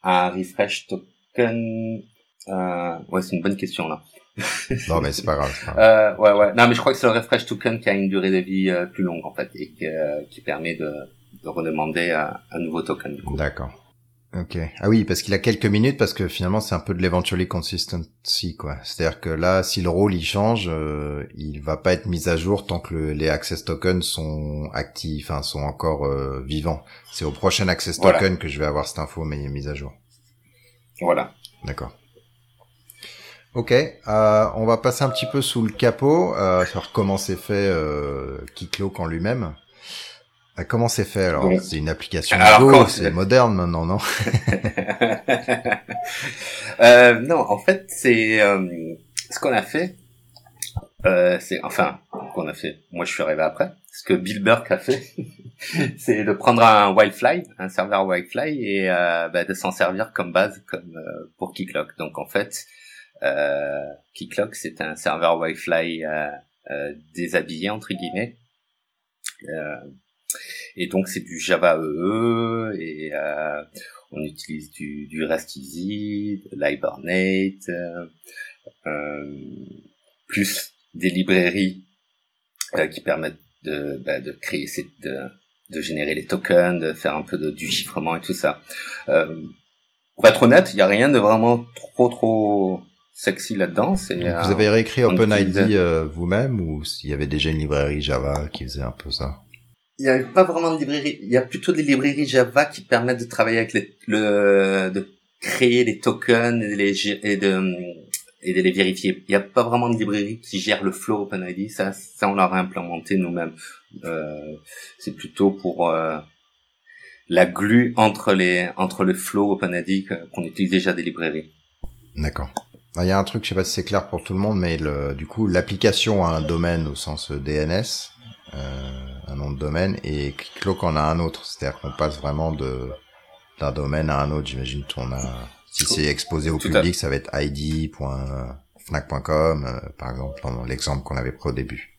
a un refresh token. Euh, ouais, c'est une bonne question là. non, mais c'est pas grave. Euh, ouais, ouais. Non, mais je crois que c'est le refresh token qui a une durée de vie euh, plus longue en fait et qui permet de de redemander un, un nouveau token. D'accord. Ok. Ah oui, parce qu'il a quelques minutes, parce que finalement c'est un peu de l'eventually consistency, quoi. C'est-à-dire que là, si le rôle il change, euh, il va pas être mis à jour tant que les access tokens sont actifs, enfin sont encore euh, vivants. C'est au prochain access token que je vais avoir cette info mais mise à jour. Voilà. D'accord. Ok, euh, on va passer un petit peu sous le capot, euh, sur comment c'est fait euh, Keycloak en lui-même. Ah, comment c'est fait alors C'est une application Go, c'est moderne maintenant, non euh, Non, en fait, c'est euh, ce qu'on a fait. Euh, c'est enfin qu'on a fait. Moi, je suis arrivé après. Ce que Bill Burke a fait, c'est de prendre un Wildfly, un serveur Wildfly, et euh, bah, de s'en servir comme base, comme euh, pour Keycloak. Donc, en fait, euh, Keycloak, c'est un serveur Wildfly déshabillé entre guillemets. Euh, et donc c'est du Java EE et euh, on utilise du, du Rest Easy, de l'Hibernate, euh, euh, plus des librairies euh, qui permettent de, bah, de créer, de, de générer les tokens, de faire un peu de, du chiffrement et tout ça. Euh, pour être honnête, il n'y a rien de vraiment trop trop sexy là-dedans. Vous avez réécrit OpenID vous-même ou s'il y avait déjà une librairie Java qui faisait un peu ça? Il n'y a pas vraiment de librairie. Il y a plutôt des librairies Java qui permettent de travailler avec les, le, de créer les tokens et, les, et de, et de les vérifier. Il n'y a pas vraiment de librairie qui gère le flow OpenID. Ça, ça on l'a implémenté nous-mêmes. Euh, c'est plutôt pour euh, la glue entre les entre le flow OpenID qu'on utilise déjà des librairies. D'accord. Il y a un truc, je sais pas si c'est clair pour tout le monde, mais le, du coup, l'application a un domaine au sens DNS. Euh, un nom de domaine et Cloak en a un autre. C'est-à-dire qu'on passe vraiment de d'un domaine à un autre. J'imagine qu'on a si c'est exposé au public, ça va être id.fnac.com euh, par exemple dans l'exemple qu'on avait pris au début.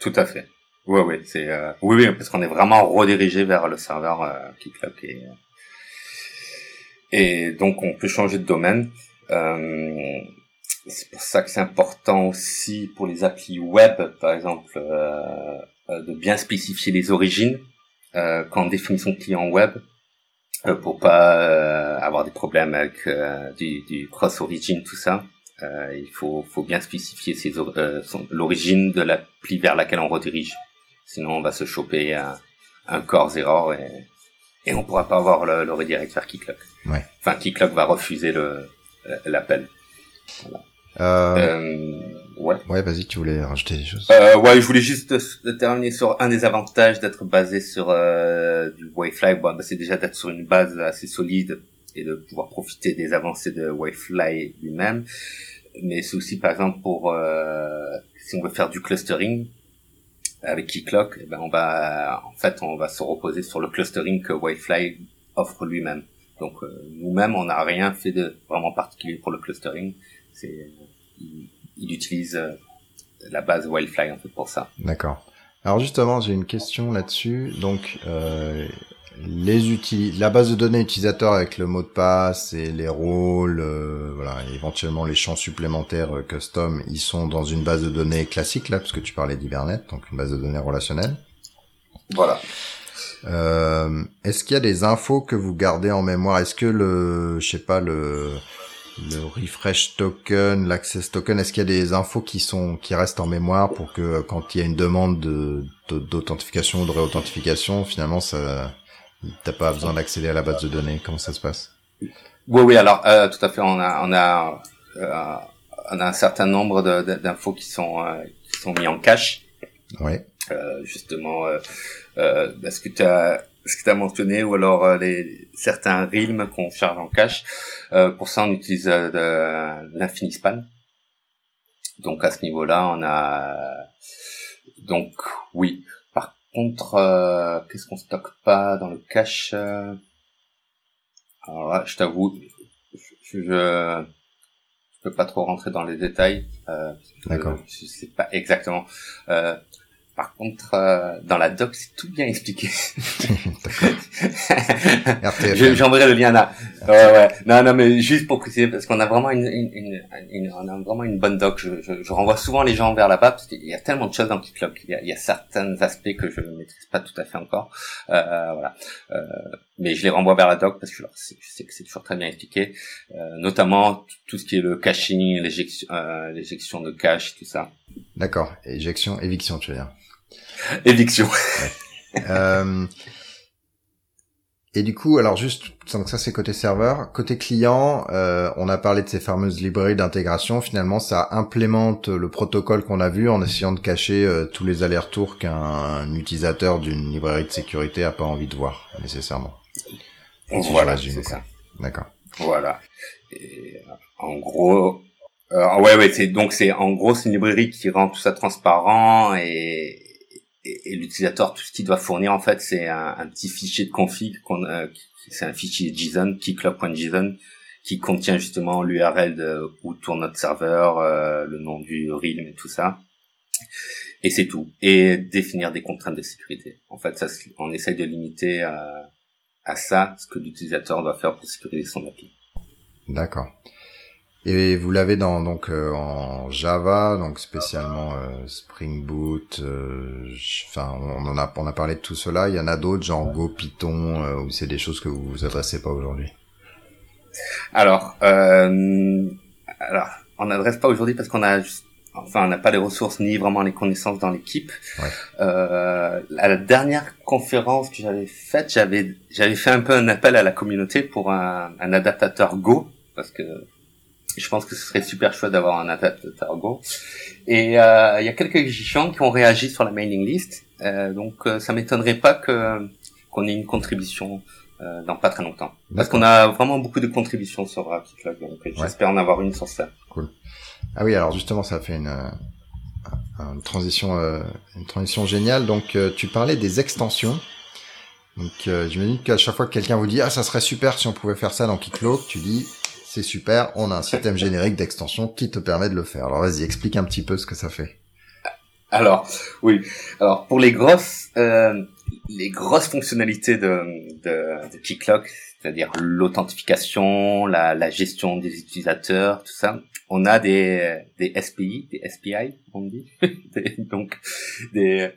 Tout à fait. Oui, oui, c'est euh, oui, oui, parce qu'on est vraiment redirigé vers le serveur euh, Keycloak et et donc on peut changer de domaine. Euh, c'est pour ça que c'est important aussi pour les applis web, par exemple, euh, euh, de bien spécifier les origines euh, quand on définit son client web euh, pour pas euh, avoir des problèmes avec euh, du, du cross origin tout ça. il faut, faut bien spécifier l'origine de l'appli vers laquelle on redirige. Sinon, on va se choper un, un core error et, et on pourra pas avoir le, le redirect vers Keycloak. Ouais. Enfin, Keycloak va refuser le l'appel. Voilà. Euh, euh... ouais. Ouais, vas-y, tu voulais rajouter des choses. Euh, ouais, je voulais juste terminer sur un des avantages d'être basé sur euh, du Wavefly. Bon, bah, c'est déjà d'être sur une base assez solide et de pouvoir profiter des avancées de Wavefly lui-même. Mais c'est aussi, par exemple, pour euh, si on veut faire du clustering avec Keycloak, eh ben on va, en fait, on va se reposer sur le clustering que Wavefly offre lui-même. Donc euh, nous-mêmes, on n'a rien fait de vraiment particulier pour le clustering. C'est il, utilise euh, la base Wildfly en fait pour ça. D'accord. Alors justement, j'ai une question là-dessus. Donc, euh, les la base de données utilisateur avec le mot de passe et les rôles, euh, voilà, éventuellement les champs supplémentaires euh, custom, ils sont dans une base de données classique là, parce que tu parlais d'Hibernate, donc une base de données relationnelle. Voilà. Euh, Est-ce qu'il y a des infos que vous gardez en mémoire? Est-ce que le, je sais pas, le le refresh token, l'access token, est-ce qu'il y a des infos qui sont qui restent en mémoire pour que euh, quand il y a une demande de d'authentification ou de réauthentification, finalement ça t'as pas besoin d'accéder à la base de données? Comment ça se passe? Oui, oui. Alors euh, tout à fait. On a on a euh, on a un certain nombre d'infos qui sont qui sont mis en cache. Oui. justement, est-ce que tu as ce que tu as mentionné, ou alors euh, les, certains realms qu'on charge en cache. Euh, pour ça, on utilise euh, l'Infinispan. Donc à ce niveau-là, on a donc oui. Par contre, qu'est-ce qu'on stocke pas dans le cache Alors là, je t'avoue, je, je, peux pas trop rentrer dans les détails. Euh, D'accord. Je sais pas exactement. Euh, par contre, euh, dans la doc, c'est tout bien expliqué. J'enverrai le lien là. Ouais, ouais. Non, non, mais juste pour préciser, parce qu'on a vraiment une, une, une, on a vraiment une bonne doc. Je, je, je renvoie souvent les gens vers là-bas parce qu'il y a tellement de choses dans Kicklog. Il y a, il y a certains aspects que je ne maîtrise pas tout à fait encore. Euh, voilà. Euh, mais je les renvoie vers la doc parce que je sais que c'est toujours très bien expliqué, euh, notamment tout ce qui est le caching, l'éjection, euh, l'éjection de cache, tout ça. D'accord. Éjection, éviction, tu veux dire. Éviction. euh, et du coup, alors juste, donc ça c'est côté serveur. Côté client, euh, on a parlé de ces fameuses librairies d'intégration. Finalement, ça implémente le protocole qu'on a vu en essayant de cacher euh, tous les allers-retours qu'un utilisateur d'une librairie de sécurité a pas envie de voir nécessairement. voilà, c'est ça. D'accord. Voilà. Et, en gros, euh, ouais, ouais, c'est donc c'est en gros c'est une librairie qui rend tout ça transparent et, et, l'utilisateur, tout ce qu'il doit fournir, en fait, c'est un, petit fichier de config, euh, c'est un fichier JSON, keyclock.json, qui contient justement l'URL de où tourne notre serveur, euh, le nom du realm et tout ça. Et c'est tout. Et définir des contraintes de sécurité. En fait, ça, on essaye de limiter à, euh, à ça ce que l'utilisateur doit faire pour sécuriser son appli. D'accord. Et vous l'avez dans donc euh, en Java, donc spécialement euh, Spring Boot. Euh, enfin, on en a on a parlé de tout cela. Il y en a d'autres, genre Go, Python, ou c'est des choses que vous vous adressez pas aujourd'hui. Alors, alors, on n'adresse pas aujourd'hui parce qu'on a enfin on n'a pas les ressources ni vraiment les connaissances dans l'équipe. Ouais. Euh, à la dernière conférence que j'avais faite, j'avais j'avais fait un peu un appel à la communauté pour un, un adaptateur Go parce que je pense que ce serait super chouette d'avoir un adaptateur Go. Et euh, il y a quelques gens qui ont réagi sur la mailing list. Euh, donc euh, ça m'étonnerait pas que qu'on ait une contribution euh, dans pas très longtemps. Parce qu'on a vraiment beaucoup de contributions sur donc j'espère en avoir une sur ça. Cool. Ah oui, alors justement, ça fait une, une transition, une transition géniale. Donc, tu parlais des extensions. Donc, euh, j'imagine qu'à chaque fois que quelqu'un vous dit ah ça serait super si on pouvait faire ça dans Kicklog, tu dis c'est super, on a un système générique d'extension qui te permet de le faire. Alors vas-y, explique un petit peu ce que ça fait. Alors, oui. Alors, pour les grosses, euh, les grosses fonctionnalités de, de, de Keyclock, c'est-à-dire l'authentification, la, la, gestion des utilisateurs, tout ça, on a des, des SPI, des SPI, on dit, donc des,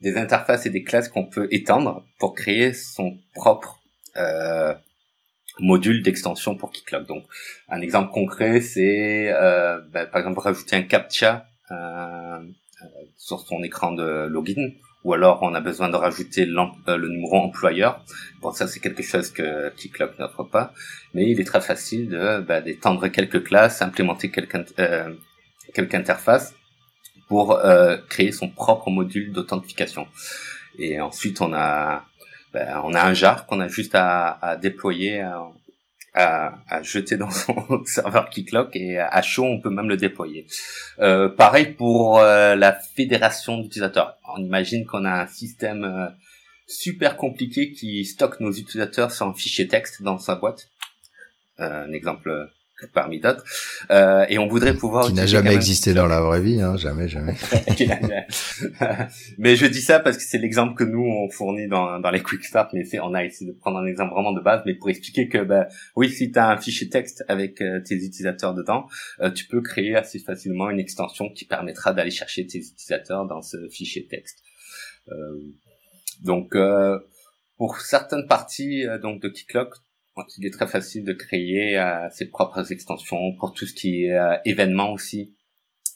des interfaces et des classes qu'on peut étendre pour créer son propre euh, module d'extension pour Keycloak. Donc, un exemple concret, c'est euh, ben, par exemple rajouter un captcha euh, euh, sur son écran de login, ou alors on a besoin de rajouter euh, le numéro employeur. Bon, ça c'est quelque chose que Keycloak n'offre pas, mais il est très facile de ben, d'étendre quelques classes, implémenter quelques euh, quelques interfaces pour euh, créer son propre module d'authentification. Et ensuite, on a ben, on a un jar qu'on a juste à, déployer, à, jeter dans son serveur Keycloak et à chaud, on peut même le déployer. Euh, pareil pour euh, la fédération d'utilisateurs. On imagine qu'on a un système euh, super compliqué qui stocke nos utilisateurs sur un fichier texte dans sa boîte. Un exemple parmi d'autres. Euh, et on voudrait pouvoir... Qui n'a jamais existé dans la vraie vie, hein, jamais, jamais. mais je dis ça parce que c'est l'exemple que nous on fournit dans, dans les Quick Start, mais on a essayé de prendre un exemple vraiment de base, mais pour expliquer que bah, oui, si tu as un fichier texte avec euh, tes utilisateurs dedans, euh, tu peux créer assez facilement une extension qui permettra d'aller chercher tes utilisateurs dans ce fichier texte. Euh, donc pour certaines parties donc de Il est très facile de créer euh, ses propres extensions pour tout ce qui est euh, événement aussi.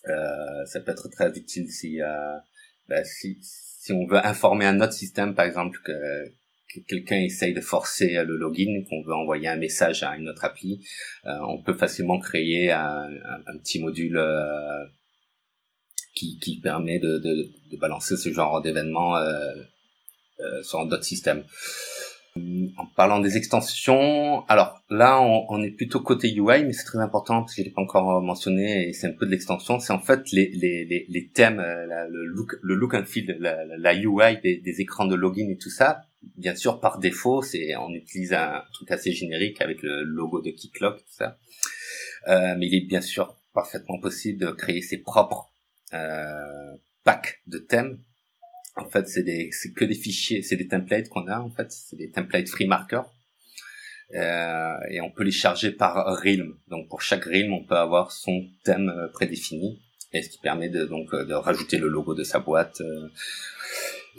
Euh, ça peut être très utile si, ben, si, si on veut informer un autre système, par exemple, que, que quelqu'un essaye de forcer le login, qu'on veut envoyer un message à une autre appli, on peut facilement créer un, un, petit module qui, qui permet de, de, de balancer ce genre d'événement sur d'autres systèmes. En parlant des extensions, alors là on, est plutôt côté UI, mais c'est très important parce que je l'ai pas encore mentionné et c'est un peu de l'extension. C'est en fait les, les, les, les thèmes, euh, le look, le look and feel, la, la UI des, des, écrans de login et tout ça. Bien sûr, par défaut, c'est on utilise un truc assez générique avec le logo de Keycloak tout ça. Euh, mais il est bien sûr parfaitement possible de créer ses propres euh, packs de thèmes en fait, c'est des, c'est que des fichiers, c'est des templates qu'on a en fait, c'est des templates free marker. Euh, et on peut les charger par realm. Donc pour chaque realm, on peut avoir son thème euh, prédéfini, et ce qui permet de donc euh, de rajouter le logo de sa boîte. Euh.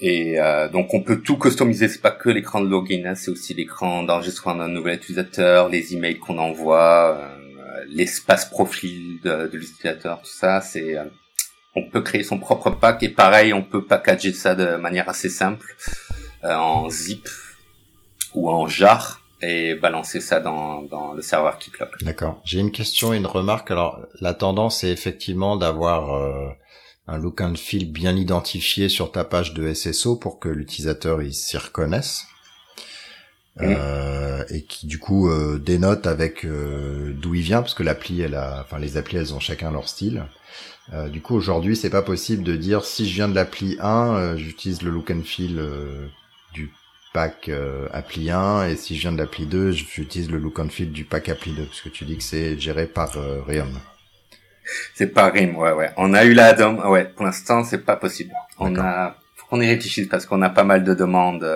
et donc on peut tout customiser. C'est pas que l'écran de login, hein, c'est aussi l'écran d'enregistrement d'un nouvel utilisateur, les emails qu'on envoie, l'espace profil de, de l'utilisateur, tout ça. C'est on peut créer son propre pack et pareil, on peut packager ça de manière assez simple euh, en zip ou en jar et balancer ça dans, dans le serveur Keycloak. D'accord. J'ai une question et une remarque. Alors, la tendance est effectivement d'avoir euh, un look and feel bien identifié sur ta page de SSO pour que l'utilisateur il s'y reconnaisse. Mmh. Euh, et qui du coup euh, dénote avec d'où il vient parce que l'appli elle a enfin les applis elles ont chacun leur style euh, du coup, aujourd'hui, c'est pas possible de dire si je viens de l'appli 1, euh, j'utilise le look and feel euh, du pack appli 1, et si je viens de l'appli 2, j'utilise le look and feel du pack appli 2, parce que tu dis que c'est géré par Reum. C'est par RIM, ouais, ouais. On a eu la DOM, ouais. Pour l'instant, c'est pas possible. On a, faut qu'on y réfléchisse parce qu'on a pas mal de demandes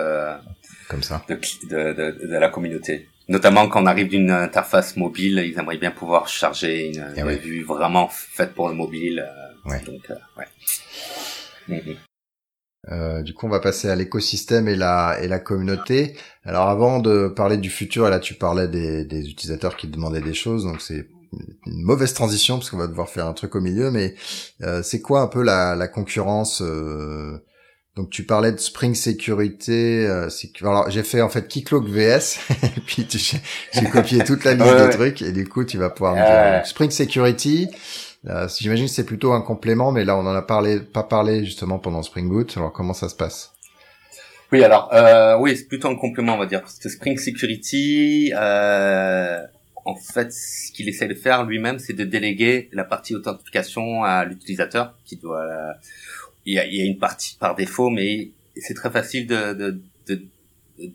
comme ça de, de, de, de la communauté notamment quand on arrive d'une interface mobile, ils aimeraient bien pouvoir charger une, eh vue vraiment faite pour le mobile. Euh, ouais. Donc, euh, ouais. Euh, du coup, on va passer à l'écosystème et la et la communauté. Alors, avant de parler du futur, et là, tu parlais des, des utilisateurs qui demandaient des choses, donc c'est une mauvaise transition parce qu'on va devoir faire un truc au milieu. Mais euh, c'est quoi un peu la, la concurrence euh, donc tu parlais de Spring Sécurité. Euh, alors j'ai fait en fait Keycloak VS et puis j'ai copié toute la liste de trucs et du coup tu vas pouvoir me dire Spring Security. Euh, J'imagine que c'est plutôt un complément, mais là on en a parlé, pas parlé justement pendant Spring Boot. Alors comment ça se passe? Oui, alors euh, oui, c'est plutôt un complément, on va dire, parce que Spring Security, euh, en fait, ce qu'il essaie de faire lui-même, c'est de déléguer la partie authentification à l'utilisateur, qui doit il y a, il y a une partie par défaut, mais c'est très facile de, de, de,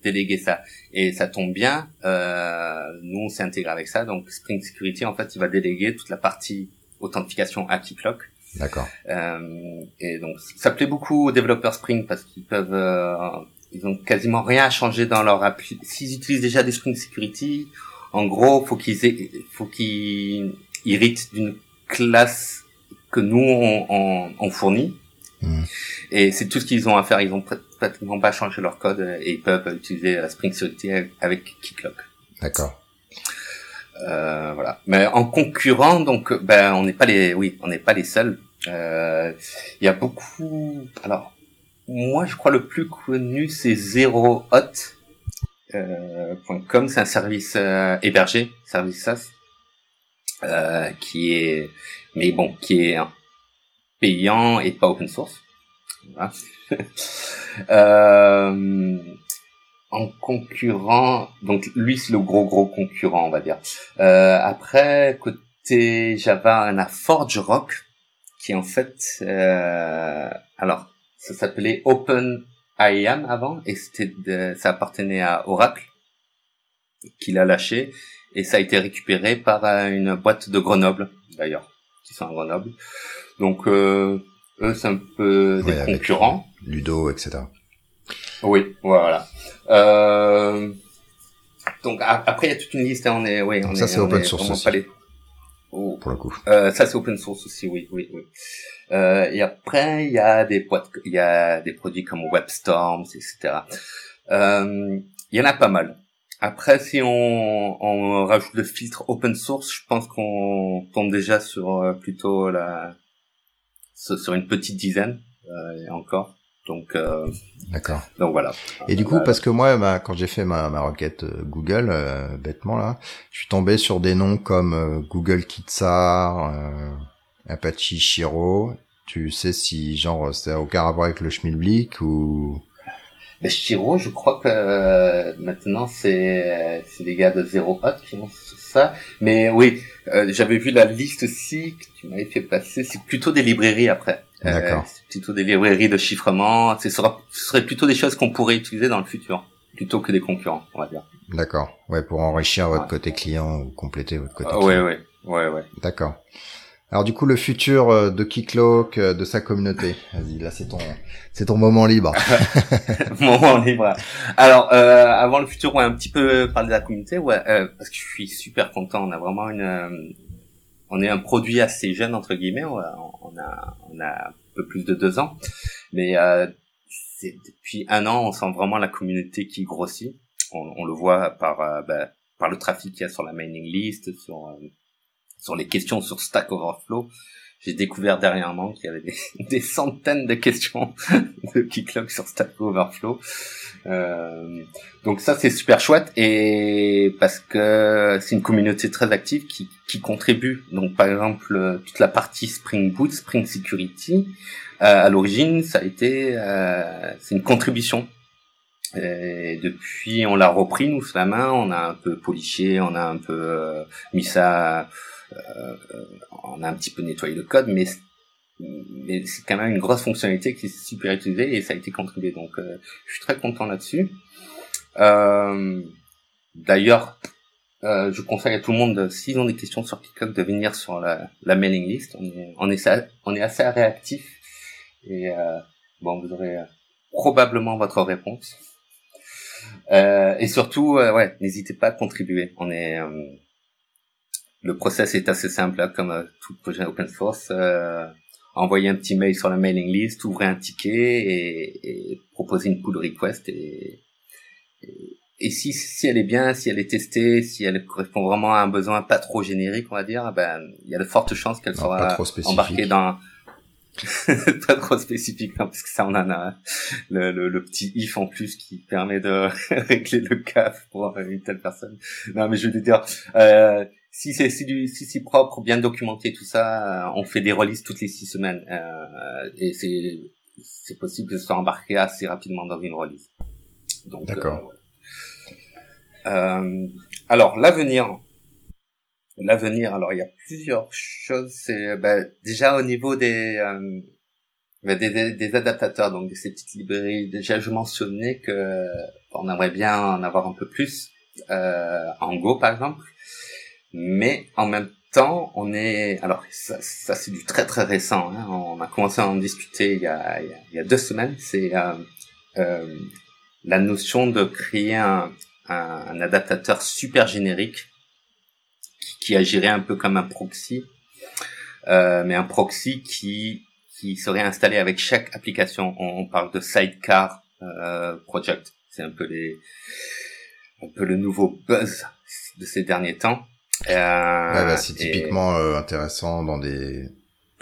déléguer ça. Et ça tombe bien. Euh, nous, on s'est intégré avec ça. Donc, Spring Security, en fait, il va déléguer toute la partie authentification à Keycloak. D'accord. Euh, et donc, ça plaît beaucoup aux développeurs Spring parce qu'ils peuvent, euh, ils ont quasiment rien à changer dans leur appli. S'ils utilisent déjà des Spring Security, en gros, faut qu'ils aient, faut qu'ils héritent d'une classe que nous on, on, on fournit et c'est tout ce qu'ils ont à faire. Ils ont pratiquement pas changé leur code et ils peuvent utiliser la Spring Security avec Keycloak. D'accord. Euh, voilà. Mais en concurrent, donc, ben, on n'est pas les, oui, on n'est pas les seuls. Euh, il y a beaucoup. Alors, moi, je crois le plus connu, c'est ZeroHot.com. Euh, c'est un service euh, hébergé, service SaaS, euh, qui est, mais bon, qui est payant et pas open source. euh, en concurrent, donc lui c'est le gros gros concurrent on va dire. Euh, après côté Java on a Forge Rock qui en fait, euh, alors ça s'appelait Open IAM avant et c'était ça appartenait à Oracle qui l'a lâché et ça a été récupéré par une boîte de Grenoble d'ailleurs qui sont à Grenoble. Donc euh, eux c'est un peu des concurrents. Ludo, etc. Oui, voilà. Euh, donc après il y a toute une liste. Hein, on est, oui, on ça c'est open source aussi. Oh. Pour le coup. Euh, ça c'est open source aussi, oui, oui, oui. Euh, et après il y a des il y a des produits comme WebStorms, etc. Euh, il y en a pas mal. Après, si on, on rajoute le filtre open source, je pense qu'on tombe déjà sur euh, plutôt la sur une petite dizaine euh, encore. Donc, euh, d'accord. Donc voilà. Et du coup, parce que moi, quand j'ai fait ma, ma requête euh, Google, euh, bêtement là, je suis tombé sur des noms comme Google Kitsar, Apache Shiro. Tu sais si genre c'est aucun rapport avec le Schmilblick ou Ben, Shiro, je crois que euh, maintenant c'est c'est les gars de Zero Hot qui ont ça. Mais oui, euh, j'avais vu la liste aussi que tu m'avais fait passer. C'est plutôt des librairies après. Euh, D'accord. c'est plutôt des librairies de chiffrement. Ce sera, ce serait plutôt des choses qu'on pourrait utiliser dans le futur, plutôt que des concurrents, on va dire. D'accord. Ouais, pour enrichir votre côté client ou compléter votre côté. Ah, client. ouais, ouais, ouais, ouais. D'accord. Alors du coup, le futur euh, de Keycloak, euh, de sa communauté. Vas-y, là c'est ton, c'est ton moment libre. moment libre. Alors, euh, avant le futur, ouais, un petit peu parler de la communauté, ouais, euh, parce que je suis super content. On a vraiment une, euh, on est un produit assez jeune entre guillemets. Ouais, on a, on a un peu plus de deux ans, mais euh, c'est depuis un an, on sent vraiment la communauté qui grossit. On, on le voit par, bah, par le trafic qu'il y a sur la mailing list, sur sur les questions sur Stack Overflow. J'ai découvert dernièrement qu'il y avait des, centaines de questions de Keycloak sur Stack Overflow. Euh, donc ça c'est super chouette et parce que c'est une communauté très active qui, qui contribue. Donc par exemple toute la partie Spring Boot, Spring Security, euh, à l'origine ça a été euh, c'est une contribution. Et depuis on l'a repris nous sous la main, on a un peu poliché, on a un peu euh, mis ça euh, on a un petit peu nettoyé le code, mais c'est quand même une grosse fonctionnalité qui est super utilisée et ça a été contribué. Donc, euh, je suis très content là-dessus. Euh, D'ailleurs, euh, je conseille à tout le monde, s'ils ont des questions sur TikTok, de venir sur la, mailing list. On est, on est, assez réactif et euh, bon, vous aurez probablement votre réponse. Euh, et surtout, ouais, n'hésitez pas à contribuer. On est le process est assez simple, là, comme euh, tout projet open source. Euh, envoyer un petit mail sur la mailing list, ouvrir un ticket et, et proposer une pull request. Et, et, et, si, si elle est bien, si elle est testée, si elle correspond vraiment à un besoin pas trop générique, on va dire, ben il y a de fortes chances qu'elle sera embarquée dans pas trop spécifique hein, parce que ça on en a le, le, le, petit if en plus qui permet de régler le CAF pour une telle personne non mais je veux dire euh, si c'est si, si propre, bien documenté, tout ça, euh, on fait des releases toutes les six semaines euh, et c'est c'est possible que ce soit embarqué assez rapidement dans une release. Donc, D'accord. Euh, euh, alors l'avenir, l'avenir. Alors il y a plusieurs choses. C'est ben, déjà au niveau des, euh, ben, des, des, des adaptateurs, donc de ces petites librairies. Déjà je mentionnais que on aimerait bien en avoir un peu plus en Go par exemple mais en même temps, on est alors ça, ça c'est du très très récent. Hein. On a commencé à en discuter il y a, il y a, deux semaines. C'est euh, euh, la notion de créer un, un, un, adaptateur super générique qui agirait un peu comme un proxy, euh, mais un proxy qui qui serait installé avec chaque application. On, on parle de sidecar euh, project. C'est un peu les un peu le nouveau buzz de ces derniers temps. Euh, ouais, bah, c'est typiquement euh, intéressant dans des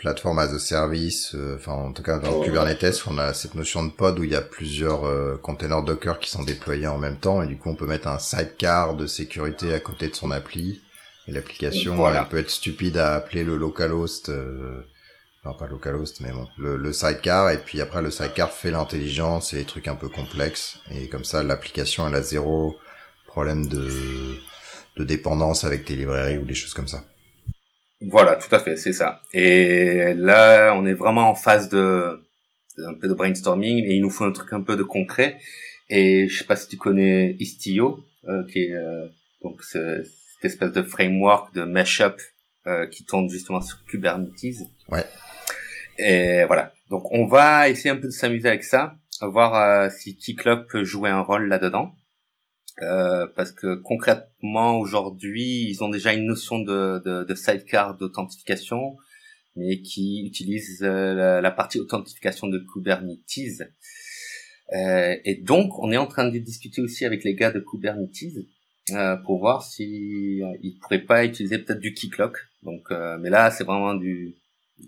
plateformes as a service, euh, enfin en tout cas dans oh. Kubernetes, on a cette notion de pod où il y a plusieurs euh, containers Docker qui sont déployés en même temps et du coup on peut mettre un sidecar de sécurité à côté de son appli et l'application voilà. elle peut être stupide à appeler le localhost, euh, enfin pas localhost mais bon le, le, sidecar et puis après le sidecar fait l'intelligence et les trucs un peu complexes et comme ça l'application elle a zéro problème de de dépendance avec tes librairies ou des choses comme ça. Voilà, tout à fait, c'est ça. Et là, on est vraiment en phase de un peu de brainstorming et il nous faut un truc un peu de concret. Et je sais pas si tu connais Istio, euh, qui est euh, donc cette espèce de framework de mashup euh, qui tourne justement sur Kubernetes. Ouais. Et voilà. Donc on va essayer un peu de s'amuser avec ça, voir euh, si Keycloak peut jouer un rôle là-dedans. Euh, parce que concrètement aujourd'hui ils ont déjà une notion de, de, de sidecar d'authentification mais qui utilise euh, la, partie authentification de Kubernetes. Euh, et donc on est en train de discuter aussi avec les gars de Kubernetes euh, pour voir si ils pourraient pas utiliser peut-être du keycloak. Donc mais là c'est vraiment du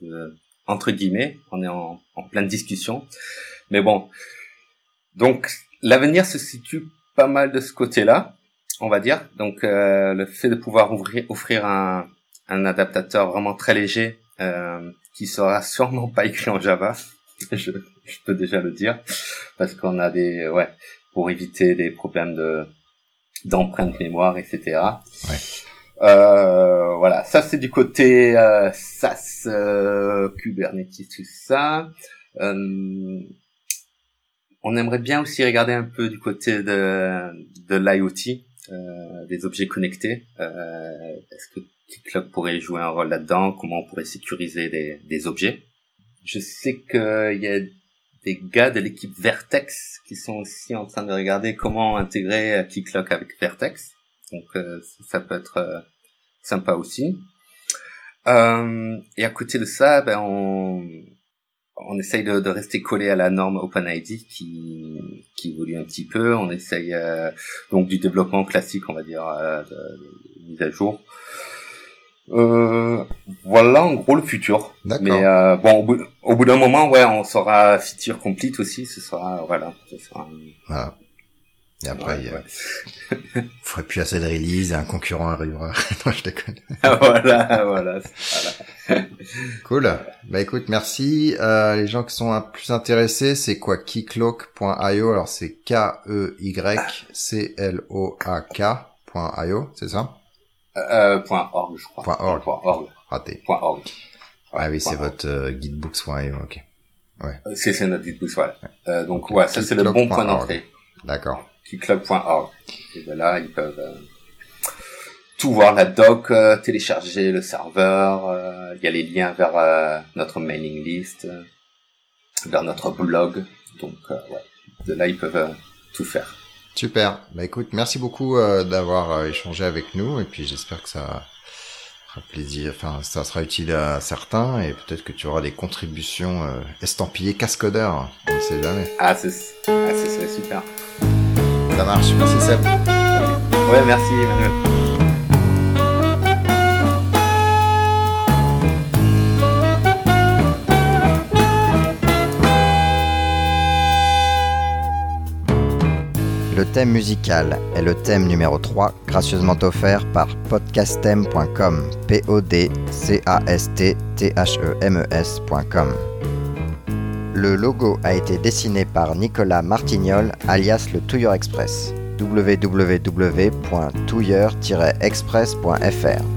de, entre guillemets on est en, en pleine discussion. Mais bon. Donc l'avenir se situe pas mal de ce côté-là, on va dire. Donc euh, le fait de pouvoir ouvrir, offrir un, un adaptateur vraiment très léger euh, qui sera sûrement pas écrit en Java. je, je peux déjà le dire, parce qu'on a des, ouais, pour éviter des problèmes de d'empreinte mémoire, etc. Ouais. Euh, voilà, ça c'est du côté euh, SaaS, euh, Kubernetes, tout ça. Euh, on aimerait bien aussi regarder un peu du côté de, l'IoT, euh, des objets connectés. Est-ce que TikTok pourrait jouer un rôle là-dedans? Comment on pourrait sécuriser des, objets? Je sais qu'il y a des gars de l'équipe Vertex qui sont aussi en train de regarder comment intégrer Keycloak avec Vertex. Donc euh, ça peut être euh, sympa aussi. Euh, et à côté de ça, ben on on essaye de, de, rester collé à la norme OpenID qui qui évolue un petit peu. On essaye donc du développement classique, on va dire, de, de mise à jour. Euh, voilà en gros le futur. Mais euh, bon, au bout, d'un moment, ouais, on sera feature complete aussi. Ce sera voilà. Ce sera... Voilà. Et après, il faudrait plus assez de release et un concurrent arrivera. non, je déconne. voilà, voilà, voilà. cool. Bah écoute, merci. Euh, les gens qui sont plus intéressés, c'est quoi? Keycloak.io. Alors c'est K-E-Y-C-L-O-A-K.io, c'est ça? Euh, point .org, je crois. Point .org. Point .org. Raté. Point .org. ah oui, c'est votre euh, guidebooks.io, ok. Ouais. Euh, c'est, notre guidebooks, voilà. Euh, donc, ouais, ça c'est le bon point d'entrée. D'accord. Keyclub.org. Et ben là, ils peuvent euh, tout voir, la doc, euh, télécharger le serveur, il y a les liens vers notre mailing list, vers notre blog. Donc, ouais, de là, ils peuvent tout faire. Super. Bah écoute, merci beaucoup euh, d'avoir euh, échangé avec nous et puis j'espère que ça fera plaisir, enfin ça sera utile à certains et peut-être que tu auras des contributions euh, estampillées cascodeur, on ne sait jamais. Ah c'est ah, super. Ça marche. Merci Seb. Ouais, merci Emmanuel. Le thème musical est le thème numéro 3, gracieusement offert par podcastem.com. P-O-D-C-A-S-T-T-H-E-M-E-S.com. Le logo a été dessiné par Nicolas Martignol, alias le Touilleur Express. www.touilleur-express.fr